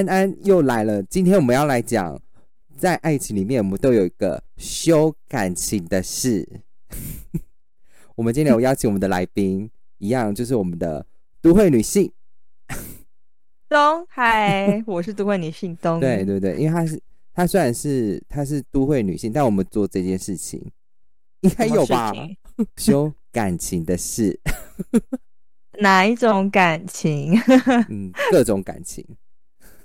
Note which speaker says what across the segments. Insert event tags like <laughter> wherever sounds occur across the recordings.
Speaker 1: 安安又来了。今天我们要来讲，在爱情里面，我们都有一个修感情的事。<laughs> 我们今天有邀请我们的来宾，一样就是我们的都会女性。
Speaker 2: 东，嗨，我是都会女性东。
Speaker 1: 对对对，因为她是她虽然是她是都会女性，但我们做这件事情应该有吧？修感情的事，<laughs>
Speaker 2: 哪一种感情？
Speaker 1: 嗯，各种感情。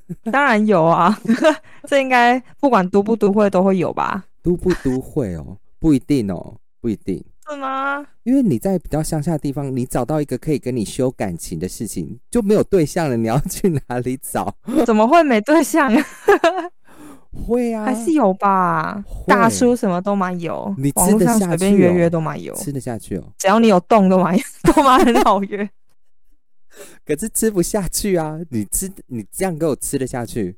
Speaker 1: <laughs>
Speaker 2: 当然有啊，<laughs> 这应该不管都不都会都会有吧？
Speaker 1: 都不都会哦，不一定哦，不一定。
Speaker 2: 是吗？
Speaker 1: 因为你在比较乡下的地方，你找到一个可以跟你修感情的事情，就没有对象了。你要去哪里找？
Speaker 2: 怎么会没对象？<laughs>
Speaker 1: 会啊，
Speaker 2: 还是有吧。大叔什么都蛮有，
Speaker 1: 你吃得下去？
Speaker 2: 随便约约都蛮有，
Speaker 1: 吃得下去哦。
Speaker 2: 只要你有动都蛮都蛮很好约。
Speaker 1: 可是吃不下去啊！你吃你这样给我吃得下去？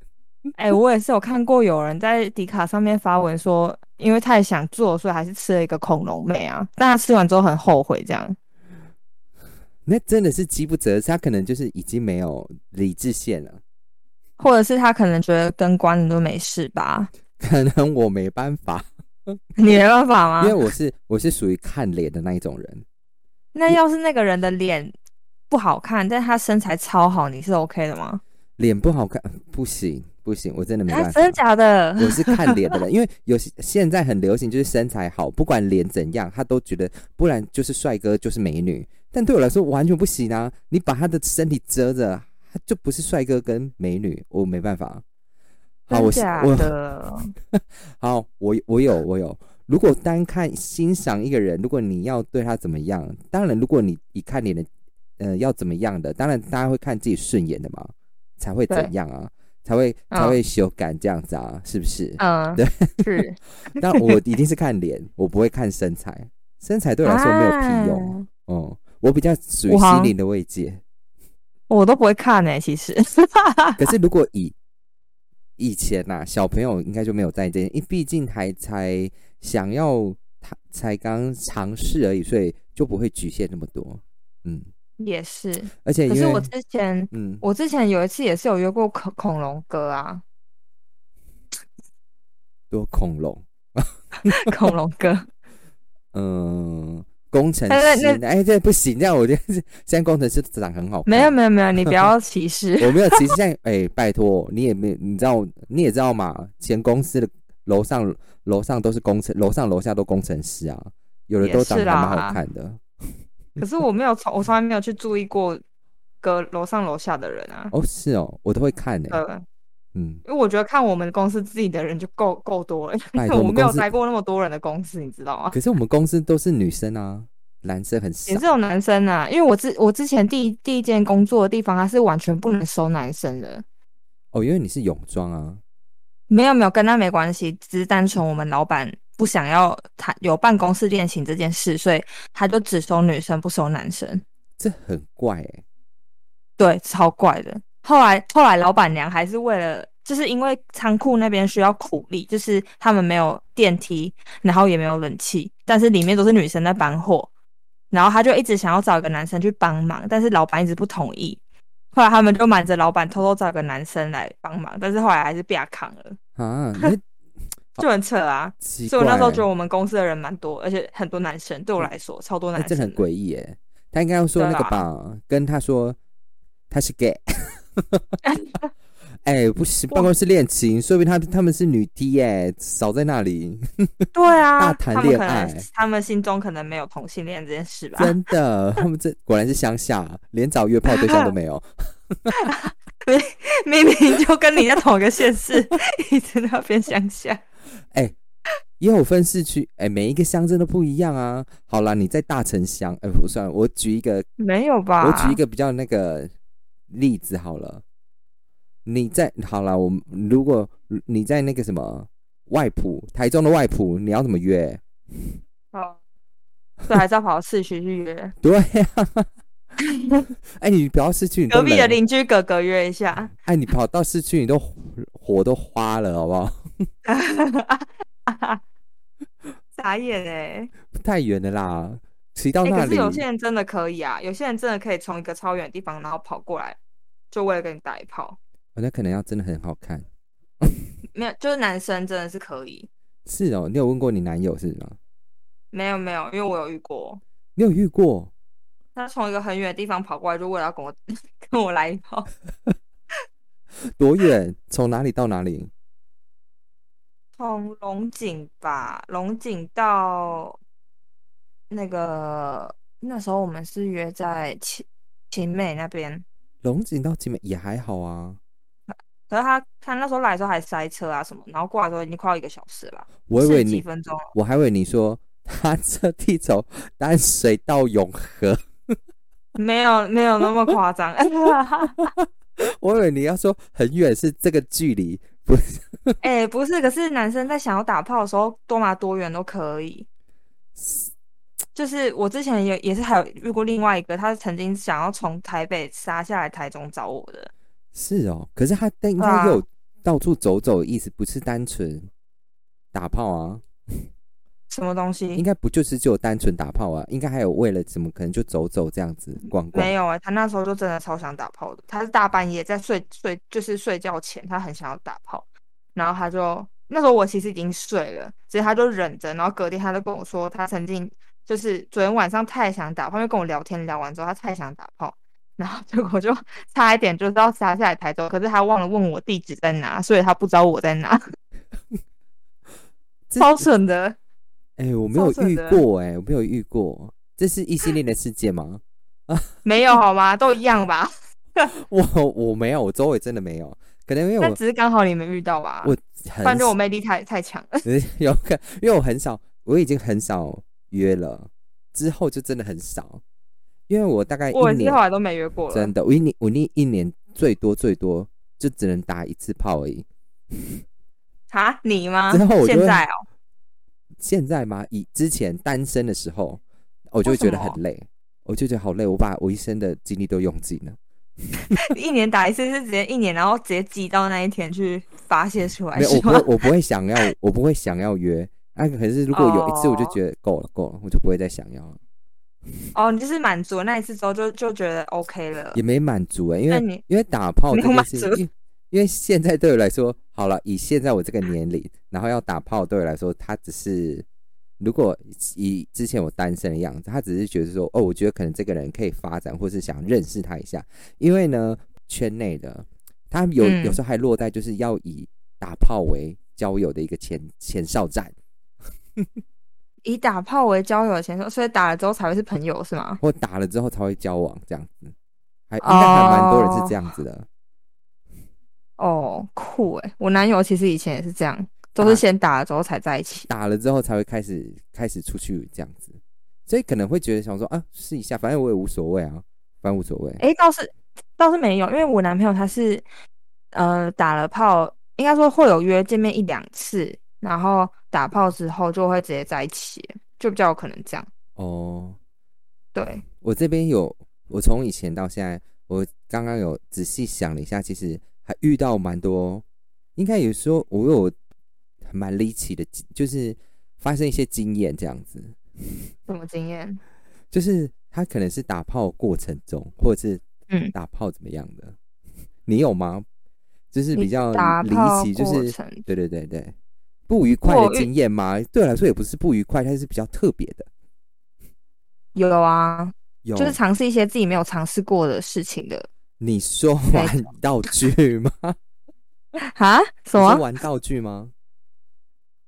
Speaker 1: <laughs>
Speaker 2: 哎，我也是有看过有人在迪卡上面发文说，因为太想做，所以还是吃了一个恐龙妹啊。但他吃完之后很后悔，这样。<laughs>
Speaker 1: 那真的是饥不择食，他可能就是已经没有理智线了，
Speaker 2: 或者是他可能觉得跟关了都没事吧？<laughs>
Speaker 1: 可能我没办法，
Speaker 2: 你没办法吗？
Speaker 1: 因为我是我是属于看脸的那一种人。
Speaker 2: 那要是那个人的脸不好看，但他身材超好，你是 OK 的吗？
Speaker 1: 脸不好看不行。不行，我真的没办法。
Speaker 2: 真的假的？
Speaker 1: 我是看脸的人，<laughs> 因为有现在很流行，就是身材好，不管脸怎样，他都觉得，不然就是帅哥，就是美女。但对我来说完全不行啊！你把他的身体遮着，他就不是帅哥跟美女，我没办法。
Speaker 2: 好，我我 <laughs>
Speaker 1: 好，我我有我有。如果单看欣赏一个人，如果你要对他怎么样，当然，如果你一看脸的，呃，要怎么样的，当然大家会看自己顺眼的嘛，才会怎样啊？才会才会修改这样子啊，是不是？
Speaker 2: 嗯，
Speaker 1: 对，
Speaker 2: 是。<laughs>
Speaker 1: 但我一定是看脸，我不会看身材，身材对我来说没有屁用。哦，我比较属于心灵的慰藉。
Speaker 2: 我都不会看呢，其实。
Speaker 1: 可是如果以以前呐，小朋友应该就没有在这，因为毕竟还才想要他才刚尝试而已，所以就不会局限那么多。嗯。
Speaker 2: 也是，
Speaker 1: 而且
Speaker 2: 可是我之前，嗯，我之前有一次也是有约过恐恐龙哥啊，
Speaker 1: 多恐龙，<laughs>
Speaker 2: 恐龙哥，<laughs>
Speaker 1: 嗯，工程师，哎，这不行，这样我觉得现在工程师长很好，
Speaker 2: 没有没有没有，你不要。<laughs> 歧视，
Speaker 1: 我没有歧视，现在哎，拜托你也没，你知道你也知道嘛，前公司的楼上楼上都是工程，楼上楼下都工程师啊，有的都长得蛮好看的。<laughs>
Speaker 2: 可是我没有从我从来没有去注意过隔楼上楼下的人啊。
Speaker 1: 哦，是哦，我都会看的。嗯，
Speaker 2: 因为我觉得看我们公司自己的人就够够多了。因为我们没有待过那么多人的公司，你知道吗？
Speaker 1: 可是我们公司都是女生啊，男生很少。
Speaker 2: 也是有男生啊，因为我之我之前第一第一间工作的地方，它是完全不能收男生的。
Speaker 1: 哦，因为你是泳装啊。
Speaker 2: 没有没有，跟他没关系，只是单纯我们老板。不想要谈有办公室恋情这件事，所以他就只收女生不收男生，
Speaker 1: 这很怪哎。
Speaker 2: 对，超怪的。后来后来老板娘还是为了，就是因为仓库那边需要苦力，就是他们没有电梯，然后也没有冷气，但是里面都是女生在搬货，然后他就一直想要找一个男生去帮忙，但是老板一直不同意。后来他们就瞒着老板偷偷找个男生来帮忙，但是后来还是被他扛了啊。就很扯啊！所以我那时候觉得我们公司的人蛮多，而且很多男生。对我来说，超多男生。
Speaker 1: 这很诡异耶！他应该要说那个吧，跟他说他是 gay。<laughs> 哎，不行，办公室恋情，说明他他们是女 T 耶，少在那里。<laughs>
Speaker 2: 对啊，
Speaker 1: 大谈恋爱，
Speaker 2: 他们心中可能没有同性恋这件事吧？
Speaker 1: 真的，他们这果然是乡下，连找约炮对象都没有。<laughs>
Speaker 2: 明明就跟你在同一个县市，一直那边乡下。
Speaker 1: 哎，也有分市区，哎，每一个乡镇都不一样啊。好啦，你在大城乡，哎，不算。我举一个，
Speaker 2: 没有吧？
Speaker 1: 我举一个比较那个例子好了。你在好了，我如果你在那个什么外埔，台中的外埔，你要怎么约？
Speaker 2: 哦，对，还是要跑到市区去约？<laughs>
Speaker 1: 对呀。<laughs> 哎，你不要市区，
Speaker 2: 隔壁的邻居哥哥约一下。
Speaker 1: 哎，你跑到市区，你都火都花了，好不好？<laughs>
Speaker 2: 傻眼哎！
Speaker 1: 太远了啦，骑到那里。可
Speaker 2: 是有些人真的可以啊，有些人真的可以从一个超远的地方，然后跑过来，就为了跟你打一炮。
Speaker 1: 哦那可能要真的很好看。<laughs>
Speaker 2: 没有，就是男生真的是可以。
Speaker 1: 是哦，你有问过你男友是吗？
Speaker 2: 没有没有，因为我有遇过，
Speaker 1: 你有遇过？
Speaker 2: 他从一个很远的地方跑过来，就为了要跟我 <laughs> 跟我来一炮。<laughs>
Speaker 1: 多远？从哪里到哪里？<laughs>
Speaker 2: 从龙井吧，龙井到那个那时候我们是约在秦秦美那边，
Speaker 1: 龙井到集美也还好啊。
Speaker 2: 可是他他那时候来的时候还塞车啊什么，然后过来的时候已经快要一个小时了，
Speaker 1: 我以为你，
Speaker 2: 几分钟。
Speaker 1: 我还以为你说他这地走淡水到永和，
Speaker 2: 没有没有那么夸张，<laughs>
Speaker 1: 我以为你要说很远是这个距离，不是？
Speaker 2: 哎、不是，可是男生在想要打炮的时候，多拿多远都可以。就是我之前也也是还有遇过另外一个，他曾经想要从台北杀下来台中找我的，
Speaker 1: 是哦，可是他但应该有到处走走的意思，不是单纯打炮啊，
Speaker 2: 什么东西应？
Speaker 1: 该不就是只有单纯打炮啊？应该还有为了怎么，可能就走走这样子逛逛。
Speaker 2: 没有哎、他那时候就真的超想打炮的，他是大半夜在睡睡，就是睡觉前，他很想要打炮，然后他就那时候我其实已经睡了，所以他就忍着，然后隔天他就跟我说，他曾经就是昨天晚上太想打炮，因为跟我聊天聊完之后，他太想打炮，然后结果就 <laughs> 差一点就是要杀下来台州，可是他忘了问我地址在哪，所以他不知道我在哪，<laughs> 超蠢的。
Speaker 1: 哎、我没有遇过哎、我没有遇过，这是异性恋的世界吗？<laughs>
Speaker 2: 没有好吗？都一样吧？<laughs>
Speaker 1: 我我没有，我周围真的没有，可能因为我
Speaker 2: 那只是刚好你没遇到吧？
Speaker 1: 我
Speaker 2: 不
Speaker 1: 很
Speaker 2: 然就我魅力太太强了。<laughs>
Speaker 1: 有可，因为我很少，我已经很少约了，之后就真的很少，因为我大概
Speaker 2: 我
Speaker 1: 一年
Speaker 2: 也是后来都没约过了。
Speaker 1: 真的，我一年我那一年最多最多就只能打一次炮而已。
Speaker 2: 啊，你吗？
Speaker 1: 之后我
Speaker 2: 现在哦，
Speaker 1: 现在吗？以之前单身的时候，我就会觉得很累，我就觉得好累，我把我一生的精力都用尽了。<laughs>
Speaker 2: 一年打一次是直接一年，然后直接挤到那一天去发泄出来，
Speaker 1: 没有，我不会，我不会想要，我不会想要约。啊，可是如果有一次，我就
Speaker 2: 哦
Speaker 1: 觉得够了，够了，我就不会再想要了，
Speaker 2: 哦，你就是满足那一次之后就就觉得 OK 了
Speaker 1: 也。没满足哎、因为
Speaker 2: 你
Speaker 1: 因为打炮
Speaker 2: 没
Speaker 1: 这件事，
Speaker 2: 有满足
Speaker 1: 因为现在对我来说，好了，以现在我这个年龄，然后要打炮对我来说，他只是如果以之前我单身的样子，他只是觉得说，哦，我觉得可能这个人可以发展，或是想认识他一下，因为呢，圈内的他有、
Speaker 2: 嗯
Speaker 1: 有时候还落在就是要以打炮为交友的一个前前哨站，
Speaker 2: 以打炮为交友的前哨，所以打了之后才会是朋友是吗？
Speaker 1: 或打了之后才会交往这样子，还应该还蛮多人是这样子的。
Speaker 2: 哦，酷诶，我男友其实以前也是这样，都是先打了之后才在一起。
Speaker 1: 打了之后才会开始开始出去这样子，所以可能会觉得想说啊试一下，反正我也无所谓啊，反正无所谓。
Speaker 2: 诶，倒是倒是没有，因为我男朋友他是呃打了炮，应该说会有约见面一两次，然后打炮之后就会直接在一起，就比较有可能这样。
Speaker 1: 哦，
Speaker 2: 对，
Speaker 1: 我这边有，我从以前到现在，我刚刚有仔细想了一下，其实还遇到蛮多，应该有时候我有蛮离奇的，就是发生一些经验这样子，<laughs>
Speaker 2: 什么经验？
Speaker 1: 就是他可能是打炮过程中，或者是
Speaker 2: 嗯，
Speaker 1: 打炮怎么样的，你有吗？就是比较离奇，就是对对对对，不愉快的经验吗？对我来说也不是不愉快，它是比较特别的。
Speaker 2: 有啊，
Speaker 1: 有，
Speaker 2: 就是尝试一些自己没有尝试过的事情的。
Speaker 1: 你说玩道具吗？<laughs>
Speaker 2: 啊？什么
Speaker 1: 玩道具吗？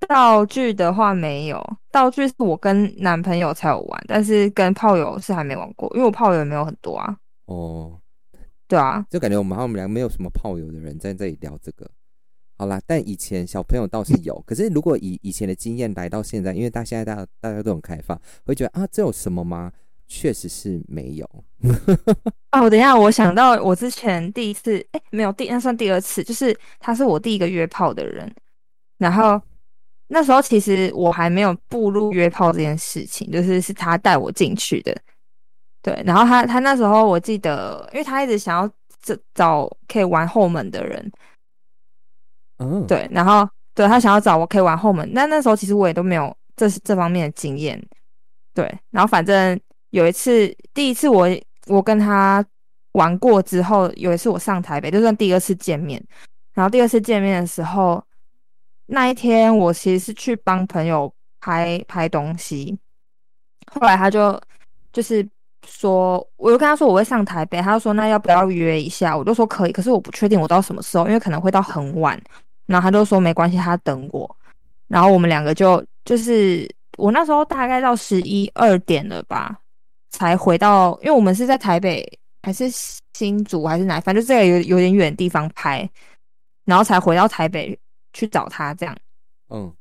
Speaker 2: 道具的话没有，道具是我跟男朋友才有玩，但是跟炮友是还没玩过，因为我炮友也没有很多啊。
Speaker 1: 哦，
Speaker 2: 对啊，
Speaker 1: 就感觉我们好像我们俩没有什么炮友的人在这里聊这个。好啦，但以前小朋友倒是有，<laughs> 可是如果以以前的经验来到现在，因为大现在大家大家都很开放，会觉得啊，这有什么吗？确实是没有。<laughs>
Speaker 2: 哦，等一下，我想到我之前第一次，哎，没有第那算第二次，就是他是我第一个约炮的人，然后那时候其实我还没有步入约炮这件事情，就是是他带我进去的，对，然后他他那时候我记得，因为他一直想要找找可以玩后门的人，
Speaker 1: 嗯，，
Speaker 2: 对，然后对他想要找我可以玩后门，但那时候其实我也都没有这这方面的经验，对，然后反正有一次，第一次我我跟他玩过之后，有一次我上台北，就算第二次见面，然后第二次见面的时候，那一天我其实是去帮朋友拍拍东西，后来他就就是说，我就跟他说我会上台北，他就说那要不要约一下？我就说可以，可是我不确定我到什么时候，因为可能会到很晚。然后他就说没关系，他等我。然后我们两个就就是我那时候大概到十一二点了吧，才回到，因为我们是在台北还是新竹还是哪，反正就这个有有点远的地方拍，然后才回到台北去找他这样。
Speaker 1: 嗯，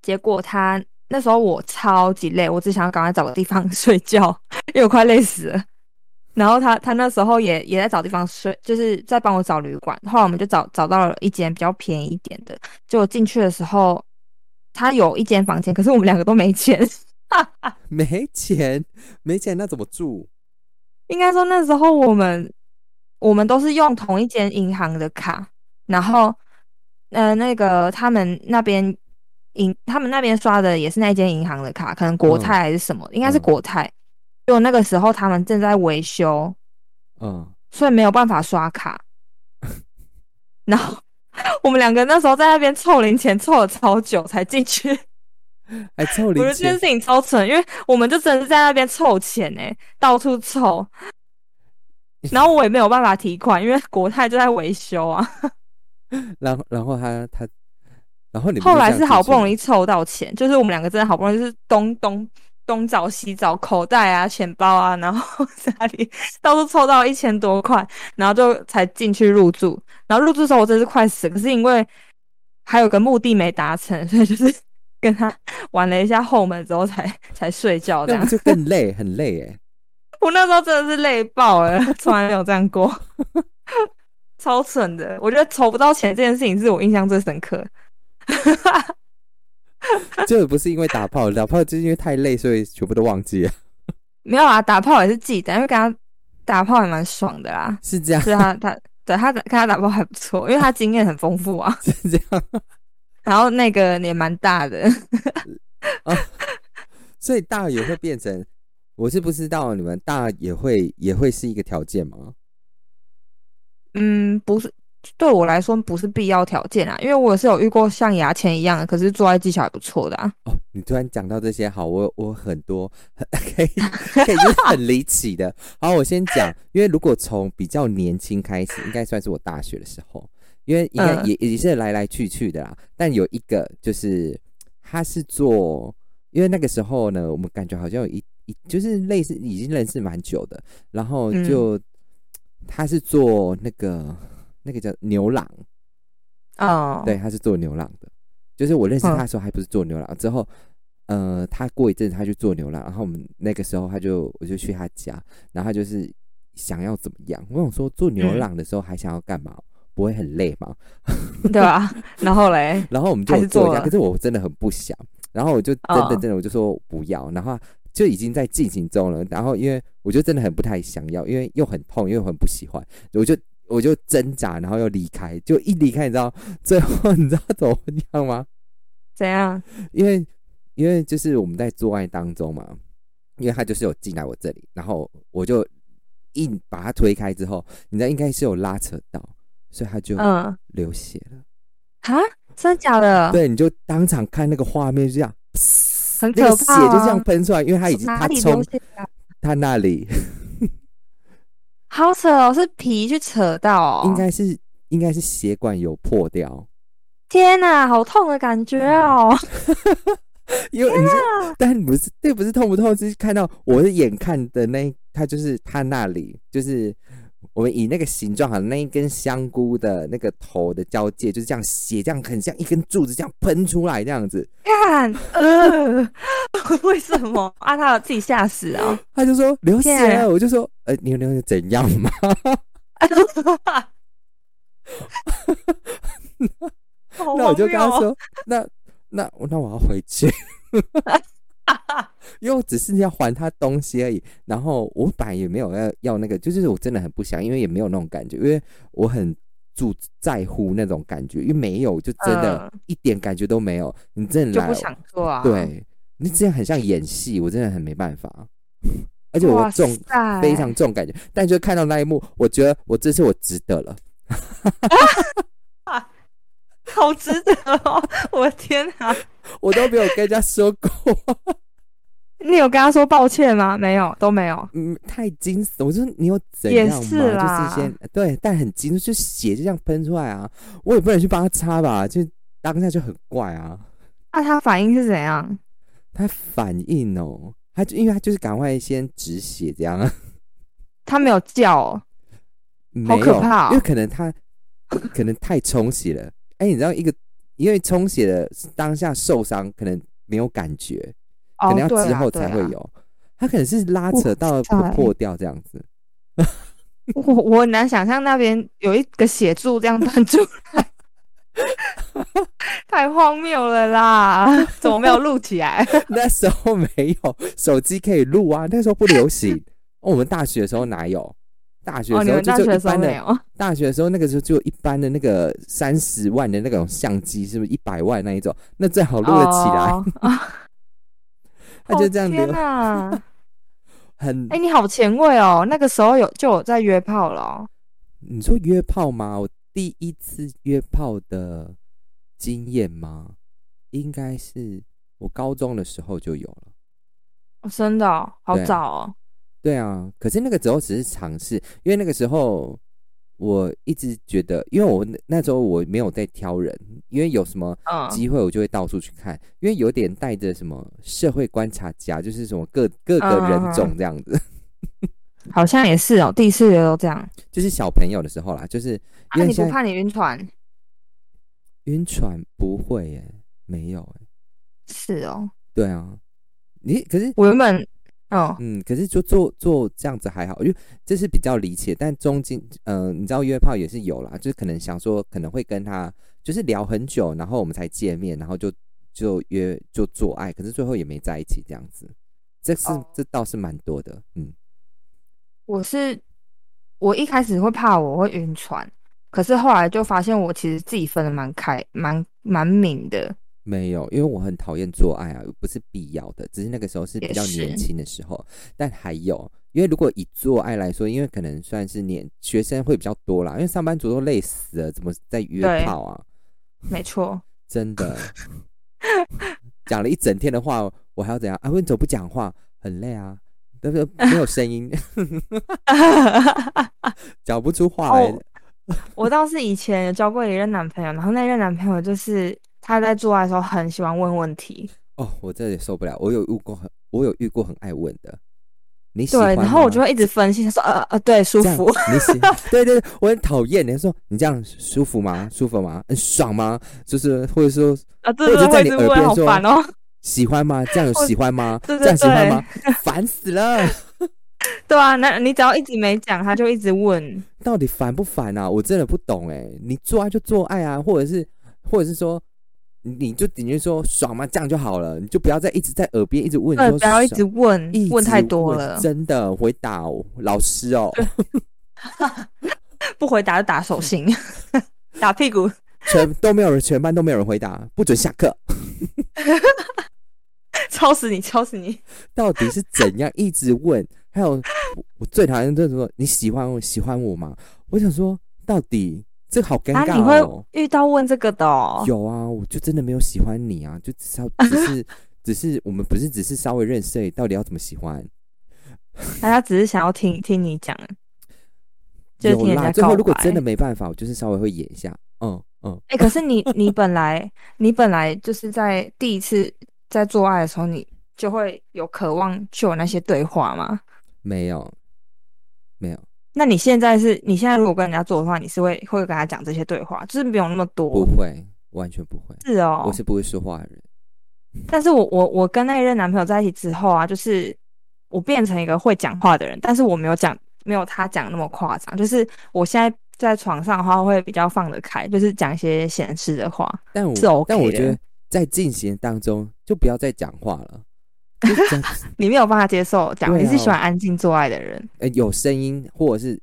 Speaker 2: 结果他那时候我超级累，我只想要赶快找个地方 <laughs> 睡觉，因为我快累死了。然后他他那时候也也在找地方睡，就是在帮我找旅馆。后来我们就找找到了一间比较便宜一点的。结果进去的时候，他有一间房间，可是我们两个都没钱，<laughs>
Speaker 1: 没钱，没钱，那怎么住？
Speaker 2: 应该说那时候我们我们都是用同一间银行的卡，然后呃那个他们那边银他们那边刷的也是那间银行的卡，可能国泰还是什么，应该是国泰。就那个时候，他们正在维修，
Speaker 1: 嗯，
Speaker 2: 所以没有办法刷卡。<laughs> 然后 <laughs> 我们两个那时候在那边凑零钱，凑了超久才进去。
Speaker 1: 还凑零钱，
Speaker 2: 我觉得这件事情超蠢，因为我们就真的是在那边凑钱呢，到处凑。然后我也没有办法提款，因为国泰就在维修啊。<laughs>
Speaker 1: 然后，然后他他，然后你
Speaker 2: 后来是好不容易凑到钱，就是我们两个真的好不容易是东东。东找西找，口袋啊、钱包啊，然后 <laughs> 家里到处凑到一千多块，然后就才进去入住。然后入住的时候我真是快死，可是因为还有个目的没达成，所以就是跟他玩了一下后门之后才 <laughs> 才睡觉。这样
Speaker 1: 就更累，很累哎！<laughs>
Speaker 2: 我那时候真的是累爆了，<laughs> 从来没有这样过，超蠢的。我觉得筹不到钱这件事情是我印象最深刻。
Speaker 1: 这不是因为打炮，打炮就是因为太累，所以全部都忘记了。
Speaker 2: 没有啊，打炮也是记得，因为跟他打炮也蛮爽的啦。
Speaker 1: 是这样，
Speaker 2: 是他他对他跟他打炮还不错，因为他经验很丰富啊。
Speaker 1: 是这样，
Speaker 2: 然后那个也蛮大的
Speaker 1: 啊，<laughs> 所以大也会变成，我是不知道你们大也会也会是一个条件吗？
Speaker 2: 嗯，不是。对我来说不是必要条件啊，因为我是有遇过像牙签一样的，可是做爱技巧还不错的啊。
Speaker 1: 哦，你突然讲到这些，好，我我很多 <laughs> 可以可以就是很离奇的。好，我先讲，因为如果从比较年轻开始，应该算是我大学的时候，因为应该也也是来来去去的啦。但有一个就是他是做，因为那个时候呢，我们感觉好像有一一就是类似已经认识蛮久的，然后就他是做那个。那个叫牛郎，
Speaker 2: 哦，
Speaker 1: 对，他是做牛郎的，就是我认识他的时候还不是做牛郎，之后，呃，他过一阵他去做牛郎，然后我们那个时候他就我就去他家，然后他就是想要怎么样？我想说做牛郎的时候还想要干嘛？不会很累吗？<laughs>
Speaker 2: 对啊？然后嘞，<laughs>
Speaker 1: 然后我们就做一下，可是我真的很不想，然后我就真的真的我就说不要，然后就已经在进行中了，然后因为我就真的很不太想要，因为又很痛，又很不喜欢，我就。我就挣扎，然后又离开，就一离开，你知道最后你知道怎么样吗？
Speaker 2: 怎样？
Speaker 1: 因为因为就是我们在做爱当中嘛，因为他就是有进来我这里，然后我就硬把他推开之后，你知道应该是有拉扯到，所以他就嗯流血了。
Speaker 2: 啊？真的假的？
Speaker 1: 对，你就当场看那个画面，就这样，
Speaker 2: 很可
Speaker 1: 怕，血就这样喷出来，因为他已经他冲他那里。
Speaker 2: 好扯哦，是皮去扯到，
Speaker 1: 应该是应该是血管有破掉。
Speaker 2: 天哪，好痛的感觉哦！<laughs>
Speaker 1: 因为你，但不是，这不是痛不痛，是看到我的眼看的那，他就是他那里，就是。我们以那个形状哈，那一根香菇的那个头的交界，就是这样斜，这样很像一根柱子这样喷出来这样子。
Speaker 2: 看，呃，为什么啊？他自己吓死啊！
Speaker 1: 他就说流血了，我就说，呃，你流血怎样嘛？<laughs> <laughs> 那我就跟他说，那那那我要回去。<laughs> 因为我只是要还他东西而已，然后我本来也没有要要那个，就是我真的很不想，因为也没有那种感觉，因为我很注在乎那种感觉，因为没有就真的一点感觉都没有。你真的
Speaker 2: 就不想做啊？
Speaker 1: 对，你这样很像演戏，我真的很没办法。而且我
Speaker 2: 哇
Speaker 1: 重非常重感觉，但就看到那一幕，我觉得我这次我值得了。<laughs>
Speaker 2: 好值得哦！我的天啊，<laughs>
Speaker 1: 我都没有跟人家说过，
Speaker 2: 你有跟他说抱歉吗？没有，都没有。
Speaker 1: 嗯，太惊悚。我说你有怎
Speaker 2: 也
Speaker 1: 样吗？
Speaker 2: 是啦
Speaker 1: 就是先对，但很惊，就血就这样喷出来啊，我也不能去帮他擦吧，就当下就很怪啊。
Speaker 2: 那、他反应是怎样？
Speaker 1: 他反应哦，他就因为他就是赶快先止血这样，<laughs>
Speaker 2: 他没有叫、哦，
Speaker 1: 没有，
Speaker 2: 可怕哦
Speaker 1: 因为可能他可能太充血了。哎、你知道一个因为充血的当下受伤，可能没有感觉，可
Speaker 2: 哦，
Speaker 1: 能要之后才会有。他可能是拉扯到破破掉这样子，
Speaker 2: 我我很难想象那边有一个血柱这样断出来，<laughs> 太荒谬了啦！怎么没有录起来？<laughs>
Speaker 1: 那时候没有手机可以录啊，那时候不流行。哦我们大学的时候哪有？大学
Speaker 2: 哦，
Speaker 1: 的时候就就一般的？大学的时候，那个时候就一般的那个三十万的那种相机，是不是一百万那一种？那最好录得起来。<laughs> 他就这样
Speaker 2: 哦天
Speaker 1: 流，
Speaker 2: 哪！<laughs>
Speaker 1: 很
Speaker 2: 哎、你好前卫哦！那个时候有就有在约炮了、哦。
Speaker 1: 你说约炮吗？我第一次约炮的经验吗？应该是我高中的时候就有了。
Speaker 2: 哦真的、哦，好早哦。
Speaker 1: 对啊，可是那个时候只是尝试，因为那个时候我一直觉得，因为我那那时候我没有在挑人，因为有什么
Speaker 2: 嗯，
Speaker 1: 机会我就会到处去看，因为有点带着什么社会观察家，就是什么各各个人种这样子，<laughs>
Speaker 2: 好像也是哦。第一次约都这样。
Speaker 1: 就是小朋友的时候啦，就是
Speaker 2: 啊，
Speaker 1: 因为现在
Speaker 2: 你不怕你晕船？
Speaker 1: 晕船不会耶，没有耶，
Speaker 2: 是哦。
Speaker 1: 对啊，你可是
Speaker 2: 我原本，哦，
Speaker 1: 嗯，可是就做做这样子还好，因为这是比较理解，但中间，嗯、你知道约炮也是有啦，就是可能想说可能会跟他就是聊很久，然后我们才见面，然后就就约就做爱，可是最后也没在一起这样子，这是、
Speaker 2: 哦。
Speaker 1: 这倒是蛮多的，嗯，
Speaker 2: 我是我一开始会怕我会晕船，可是后来就发现我其实自己分的蛮开，蛮蛮明的。
Speaker 1: 没有，因为我很讨厌做爱啊，不是必要的，只是那个时候是比较年轻的时候，但还有。因为如果以做爱来说，因为可能算是年学生会比较多啦，因为上班族都累死了，怎么在约炮啊？
Speaker 2: 没错，<laughs>
Speaker 1: 真的，讲了一整天的话，我还要怎样啊？为什么不讲话？很累啊，对不对？没有声音，<laughs> 讲不出话来。
Speaker 2: 哦我倒是以前有交过一任男朋友，然后那任男朋友就是他在做爱的时候很喜欢问问题，
Speaker 1: 哦，我这也受不了。我有遇过很，我有遇过很爱问的。你喜，欢对
Speaker 2: 然后我就会一直分析，他说呃呃对，舒服，
Speaker 1: 你喜对对对，我很讨厌。你说你这样舒服吗？舒服吗？很爽吗？就是或者说
Speaker 2: 啊对对，
Speaker 1: 或者在你耳边说
Speaker 2: 烦哦。
Speaker 1: 喜欢吗？这样有喜欢吗？
Speaker 2: 对对
Speaker 1: 这样喜欢吗？烦死了！<laughs>
Speaker 2: 对啊，那你只要一直没讲，他就一直问。
Speaker 1: 到底烦不烦啊？我真的不懂哎、你做爱就做爱啊，或者是或者是说，你你就顶多说爽吗？这样就好了，你就不要再一直在耳边一直问
Speaker 2: 不要一直问
Speaker 1: 一，
Speaker 2: 问太多了，
Speaker 1: 真的回答哦老师哦，<laughs>
Speaker 2: 不回答就打手心，<laughs> 打屁股。
Speaker 1: 全都没有人，全班都没有人回答，不准下课。<laughs>
Speaker 2: 敲死你，敲死你！
Speaker 1: 到底是怎样一直问？还有我我最讨厌就是说你喜欢我喜欢我吗？我想说到底这个好尴
Speaker 2: 啊，
Speaker 1: 尬
Speaker 2: 你会
Speaker 1: 哦。
Speaker 2: 遇到问这个的哦？
Speaker 1: 有啊，我就真的没有喜欢你啊，就只是只是只是我们不是只是稍微认识而已，到底要怎么喜欢？
Speaker 2: 大家只是想要听听你讲，<laughs> 就是听人家告
Speaker 1: 最后如果真的没办法，我就是稍微会演一下，嗯嗯，
Speaker 2: 哎、可是你你本来你本来就是在第一次在做爱的时候，你就会有渴望就有那些对话吗？
Speaker 1: 没有没有
Speaker 2: 那你现在是你现在如果跟人家做的话，你是会会跟他讲这些对话，就是没有那么多不，
Speaker 1: 会，完全不会，
Speaker 2: 是哦。
Speaker 1: 我是不会说话的人。
Speaker 2: 但是我我我跟那一任男朋友在一起之后啊，就是我变成一个会讲话的人，但是我没有讲没有他讲那么夸张，就是我现在在床上的话会比较放得开，就是讲一些闲事的话。
Speaker 1: 但我
Speaker 2: 是 OK
Speaker 1: 但我觉得在进行当中就不要再讲话了，<laughs>
Speaker 2: 你没有办法接受讲，
Speaker 1: 啊
Speaker 2: 你是喜欢安静做爱的人。
Speaker 1: 呃有声音或者是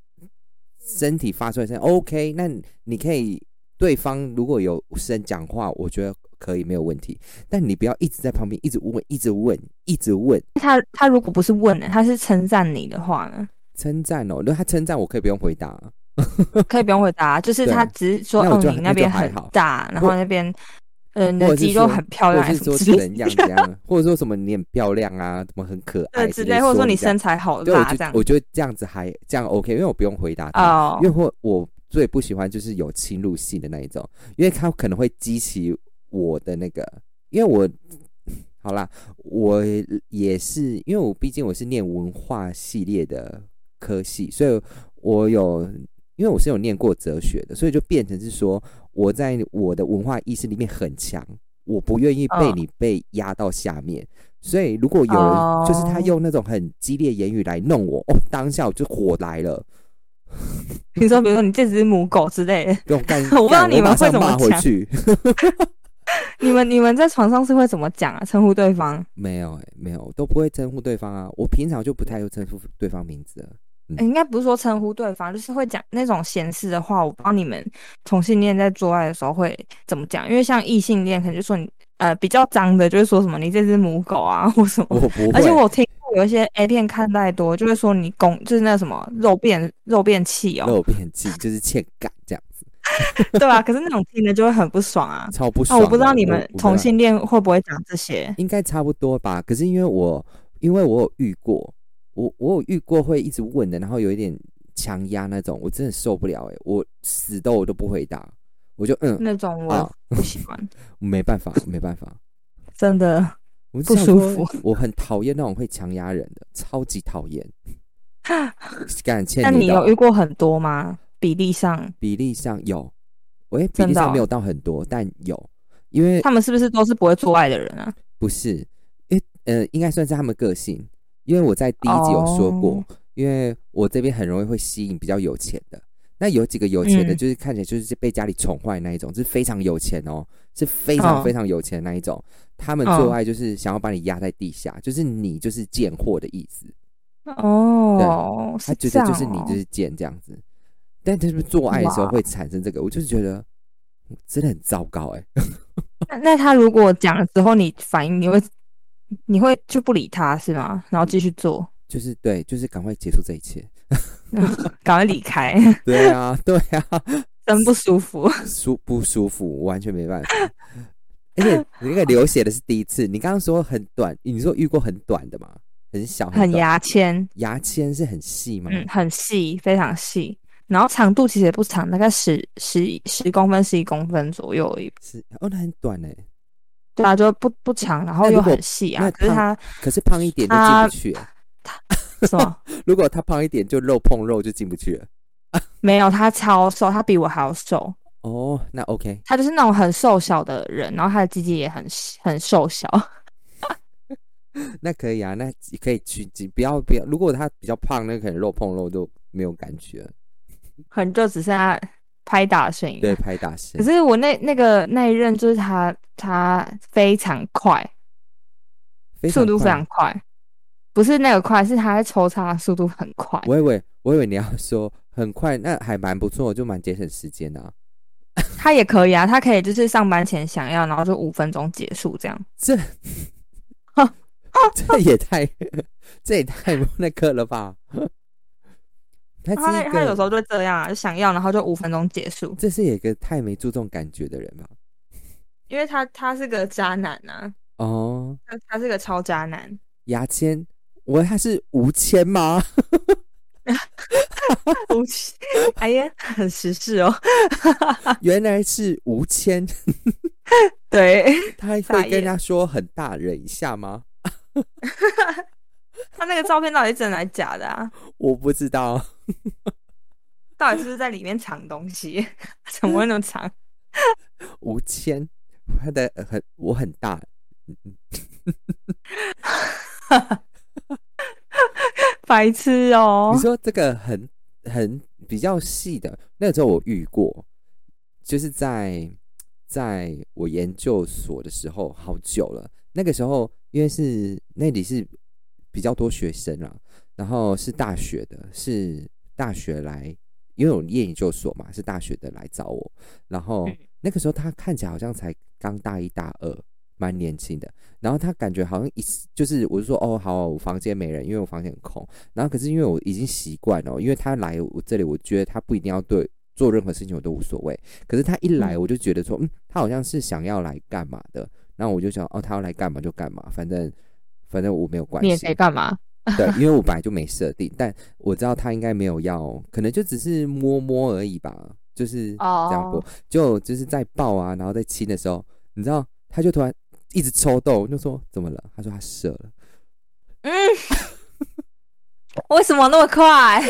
Speaker 1: 身体发出来的声音，OK，那你可以对方如果有声讲话，我觉得可以没有问题，但你不要一直在旁边一直问，一直问，一直问。
Speaker 2: 他他如果不是问呢，他是称赞你的话呢？
Speaker 1: 称赞哦，如果他称赞我可以不用回答，
Speaker 2: 可以不用回答，就是他只是说，嗯，
Speaker 1: 那我就
Speaker 2: 你那边很大，然后那边，呃，你的肌肉
Speaker 1: 说
Speaker 2: 很漂亮，
Speaker 1: 或者是说怎样怎样，或者说什么你很漂亮啊，怎么很可 <laughs> 爱
Speaker 2: 之类，或者说你身材好
Speaker 1: 对，我
Speaker 2: 辣这样。
Speaker 1: 我觉得这样子还这样 OK，因为我不用回答他，
Speaker 2: 哦
Speaker 1: 因为或我最不喜欢就是有侵入性的那一种，因为他可能会激起我的那个，因为我好啦，我也是因为我毕竟我是念文化系列的科系，所以我有因为我是有念过哲学的，所以就变成是说我在我的文化意识里面很强，我不愿意被
Speaker 2: 嗯
Speaker 1: 你被压到下面。所以，如果有人、就是他
Speaker 2: 哦
Speaker 1: 用那种很激烈言语来弄我，哦，当下我就火来了，<laughs>
Speaker 2: 你说，比如说你这只母狗之类的，
Speaker 1: 给我干！<laughs>
Speaker 2: 我不知道你们会怎么
Speaker 1: 回去。<laughs>
Speaker 2: 你们你们在床上是会怎么讲啊？称呼对方？
Speaker 1: 没有哎、没有，都不会称呼对方啊。我平常就不太会称呼对方名字了。
Speaker 2: 欸应该不是说称呼对方，就是会讲那种闲事的话。我不知道你们同性恋在做爱的时候会怎么讲，因为像异性恋可能就说你呃比较脏的，就会说什么你这只母狗啊或什么。
Speaker 1: 我不会，
Speaker 2: 而且我听过有一些 A 片看太多，就会说你公就是那什么肉变肉变器哦，
Speaker 1: 肉变器就是欠干这样子，<laughs>
Speaker 2: 对啊、可是那种听了就会很不爽啊。啊，
Speaker 1: 超不爽的。
Speaker 2: 我不知道你们同性恋会不会讲这些？
Speaker 1: 应该差不多吧。可是因为我因为我有遇过，我我有遇过会一直问的，然后有一点强压那种，我真的受不了哎、我死都我都不回答，我就嗯，
Speaker 2: 那种我
Speaker 1: 啊
Speaker 2: 不喜欢，<laughs>
Speaker 1: 没办法，没办法。<laughs>
Speaker 2: 真的。
Speaker 1: 我
Speaker 2: 不舒服
Speaker 1: 我很讨厌那种会强压人的，超级讨厌。<laughs> 感谢
Speaker 2: 那你有遇过很多吗？比例上，
Speaker 1: 比例上有，喂，比例上没有到很多，但有，因为
Speaker 2: 他们是不是都是不会做爱的人啊？
Speaker 1: 不是，因为呃，应该算是他们个性。因为我在第一集有说过，
Speaker 2: 哦
Speaker 1: 因为我这边很容易会吸引比较有钱的。那有几个有钱的，
Speaker 2: 嗯
Speaker 1: 就是看起来就是被家里宠坏那一种，是非常有钱哦，是非常
Speaker 2: 哦
Speaker 1: 非常有钱的那一种。他们
Speaker 2: 哦
Speaker 1: 做爱就是想要把你压在地下，就是你就是贱货的意思。
Speaker 2: 哦，
Speaker 1: 他觉得就是你
Speaker 2: 哦
Speaker 1: 就是贱这样子。但他是不是做爱的时候会产生这个？我就是觉得真的很糟糕哎、<laughs>
Speaker 2: 那那他如果讲了之后，你反应你会你会就不理他是吗？然后继续做，
Speaker 1: 就是对，就是赶快结束这一切。<laughs>
Speaker 2: 赶快离开，<laughs>
Speaker 1: 对啊，对啊，<laughs>
Speaker 2: 真不舒服。
Speaker 1: 舒不舒服，完全没办法。而且你那个流血的是第一次，你刚刚说很短，你说遇过很短的吗？很小，短
Speaker 2: 很牙签，
Speaker 1: 牙签是很细吗？
Speaker 2: 嗯，很细，非常细。然后长度其实也不长，大概十十十公分、十一公分左右而已。
Speaker 1: 是哦，那很短哎。
Speaker 2: 对啊，就不不长，然后又很细啊。
Speaker 1: 那
Speaker 2: 可是他
Speaker 1: 可是胖一点就进
Speaker 2: 啊
Speaker 1: 不去了。
Speaker 2: 什么？<laughs>
Speaker 1: 如果他胖一点，就肉碰肉就进不去了。
Speaker 2: 没有，他超瘦，他比我还要瘦。
Speaker 1: 哦，那 OK，
Speaker 2: 他就是那种很瘦小的人，然后他的鸡鸡也很很瘦小。<laughs>
Speaker 1: 那可以啊，那可以去，不要不要。如果他比较胖，那可能肉碰肉都没有感觉了。
Speaker 2: 很就只剩下拍打的声音。
Speaker 1: 对，拍打声
Speaker 2: 可。是我那那个那一任就是他，他非常快，
Speaker 1: 非
Speaker 2: 速度非常快，不是那个快，是他在抽插的速度很快。
Speaker 1: 我以为我以为你要说很快，那还蛮不错，就蛮节省时间的、啊。
Speaker 2: 他也可以啊，他可以就是上班前想要，然后就五分钟结束这样。
Speaker 1: 这 <laughs> 这也太这也太那个了吧？他
Speaker 2: 他他有时候就这样啊，就想要，然后就五分钟结束，
Speaker 1: 这是一个太没注重感觉的人吧？<laughs>
Speaker 2: 因为他他是个渣男啊，
Speaker 1: 哦，
Speaker 2: 他他是个超渣男。
Speaker 1: 牙签，我他是无签吗？<laughs>
Speaker 2: 无签，哎呀，很时事哦。<laughs>
Speaker 1: 原来是无签，
Speaker 2: 对
Speaker 1: 他会跟他说很大忍一下吗？<laughs>
Speaker 2: 他那个照片到底是真的还是假的啊？
Speaker 1: 我不知道，
Speaker 2: 到底是不是在里面藏东西？<laughs> 怎么会那么长？
Speaker 1: 五千，他的很我很大，<laughs>
Speaker 2: 白痴哦
Speaker 1: 你！说这个很很比较细的，那个时候我遇过，就是在在我研究所的时候，好久了。那个时候因为是那里是比较多学生啦，然后是大学的，是大学来，因为我念研究所嘛，是大学的来找我。然后
Speaker 2: 嗯
Speaker 1: 那个时候他看起来好像才刚大一大二，蛮年轻的。然后他感觉好像一就是我就说哦好，我房间没人，因为我房间很空。然后可是因为我已经习惯了，因为他来我这里，我觉得他不一定要对做任何事情我都无所谓。可是他一来，我就觉得说嗯，他好像是想要来干嘛的。然后我就想哦，他要来干嘛就干嘛，反正反正我没有关系。
Speaker 2: 你也可以干嘛？<laughs>
Speaker 1: 对，因为我本来就没设定，但我知道他应该没有要，可能就只是摸摸而已吧，就是这样过。就就是在抱啊，然后在亲的时候，你知道，他就突然一直抽动，就说怎么了？他说他射了。
Speaker 2: 嗯，<laughs> 为什么那么快？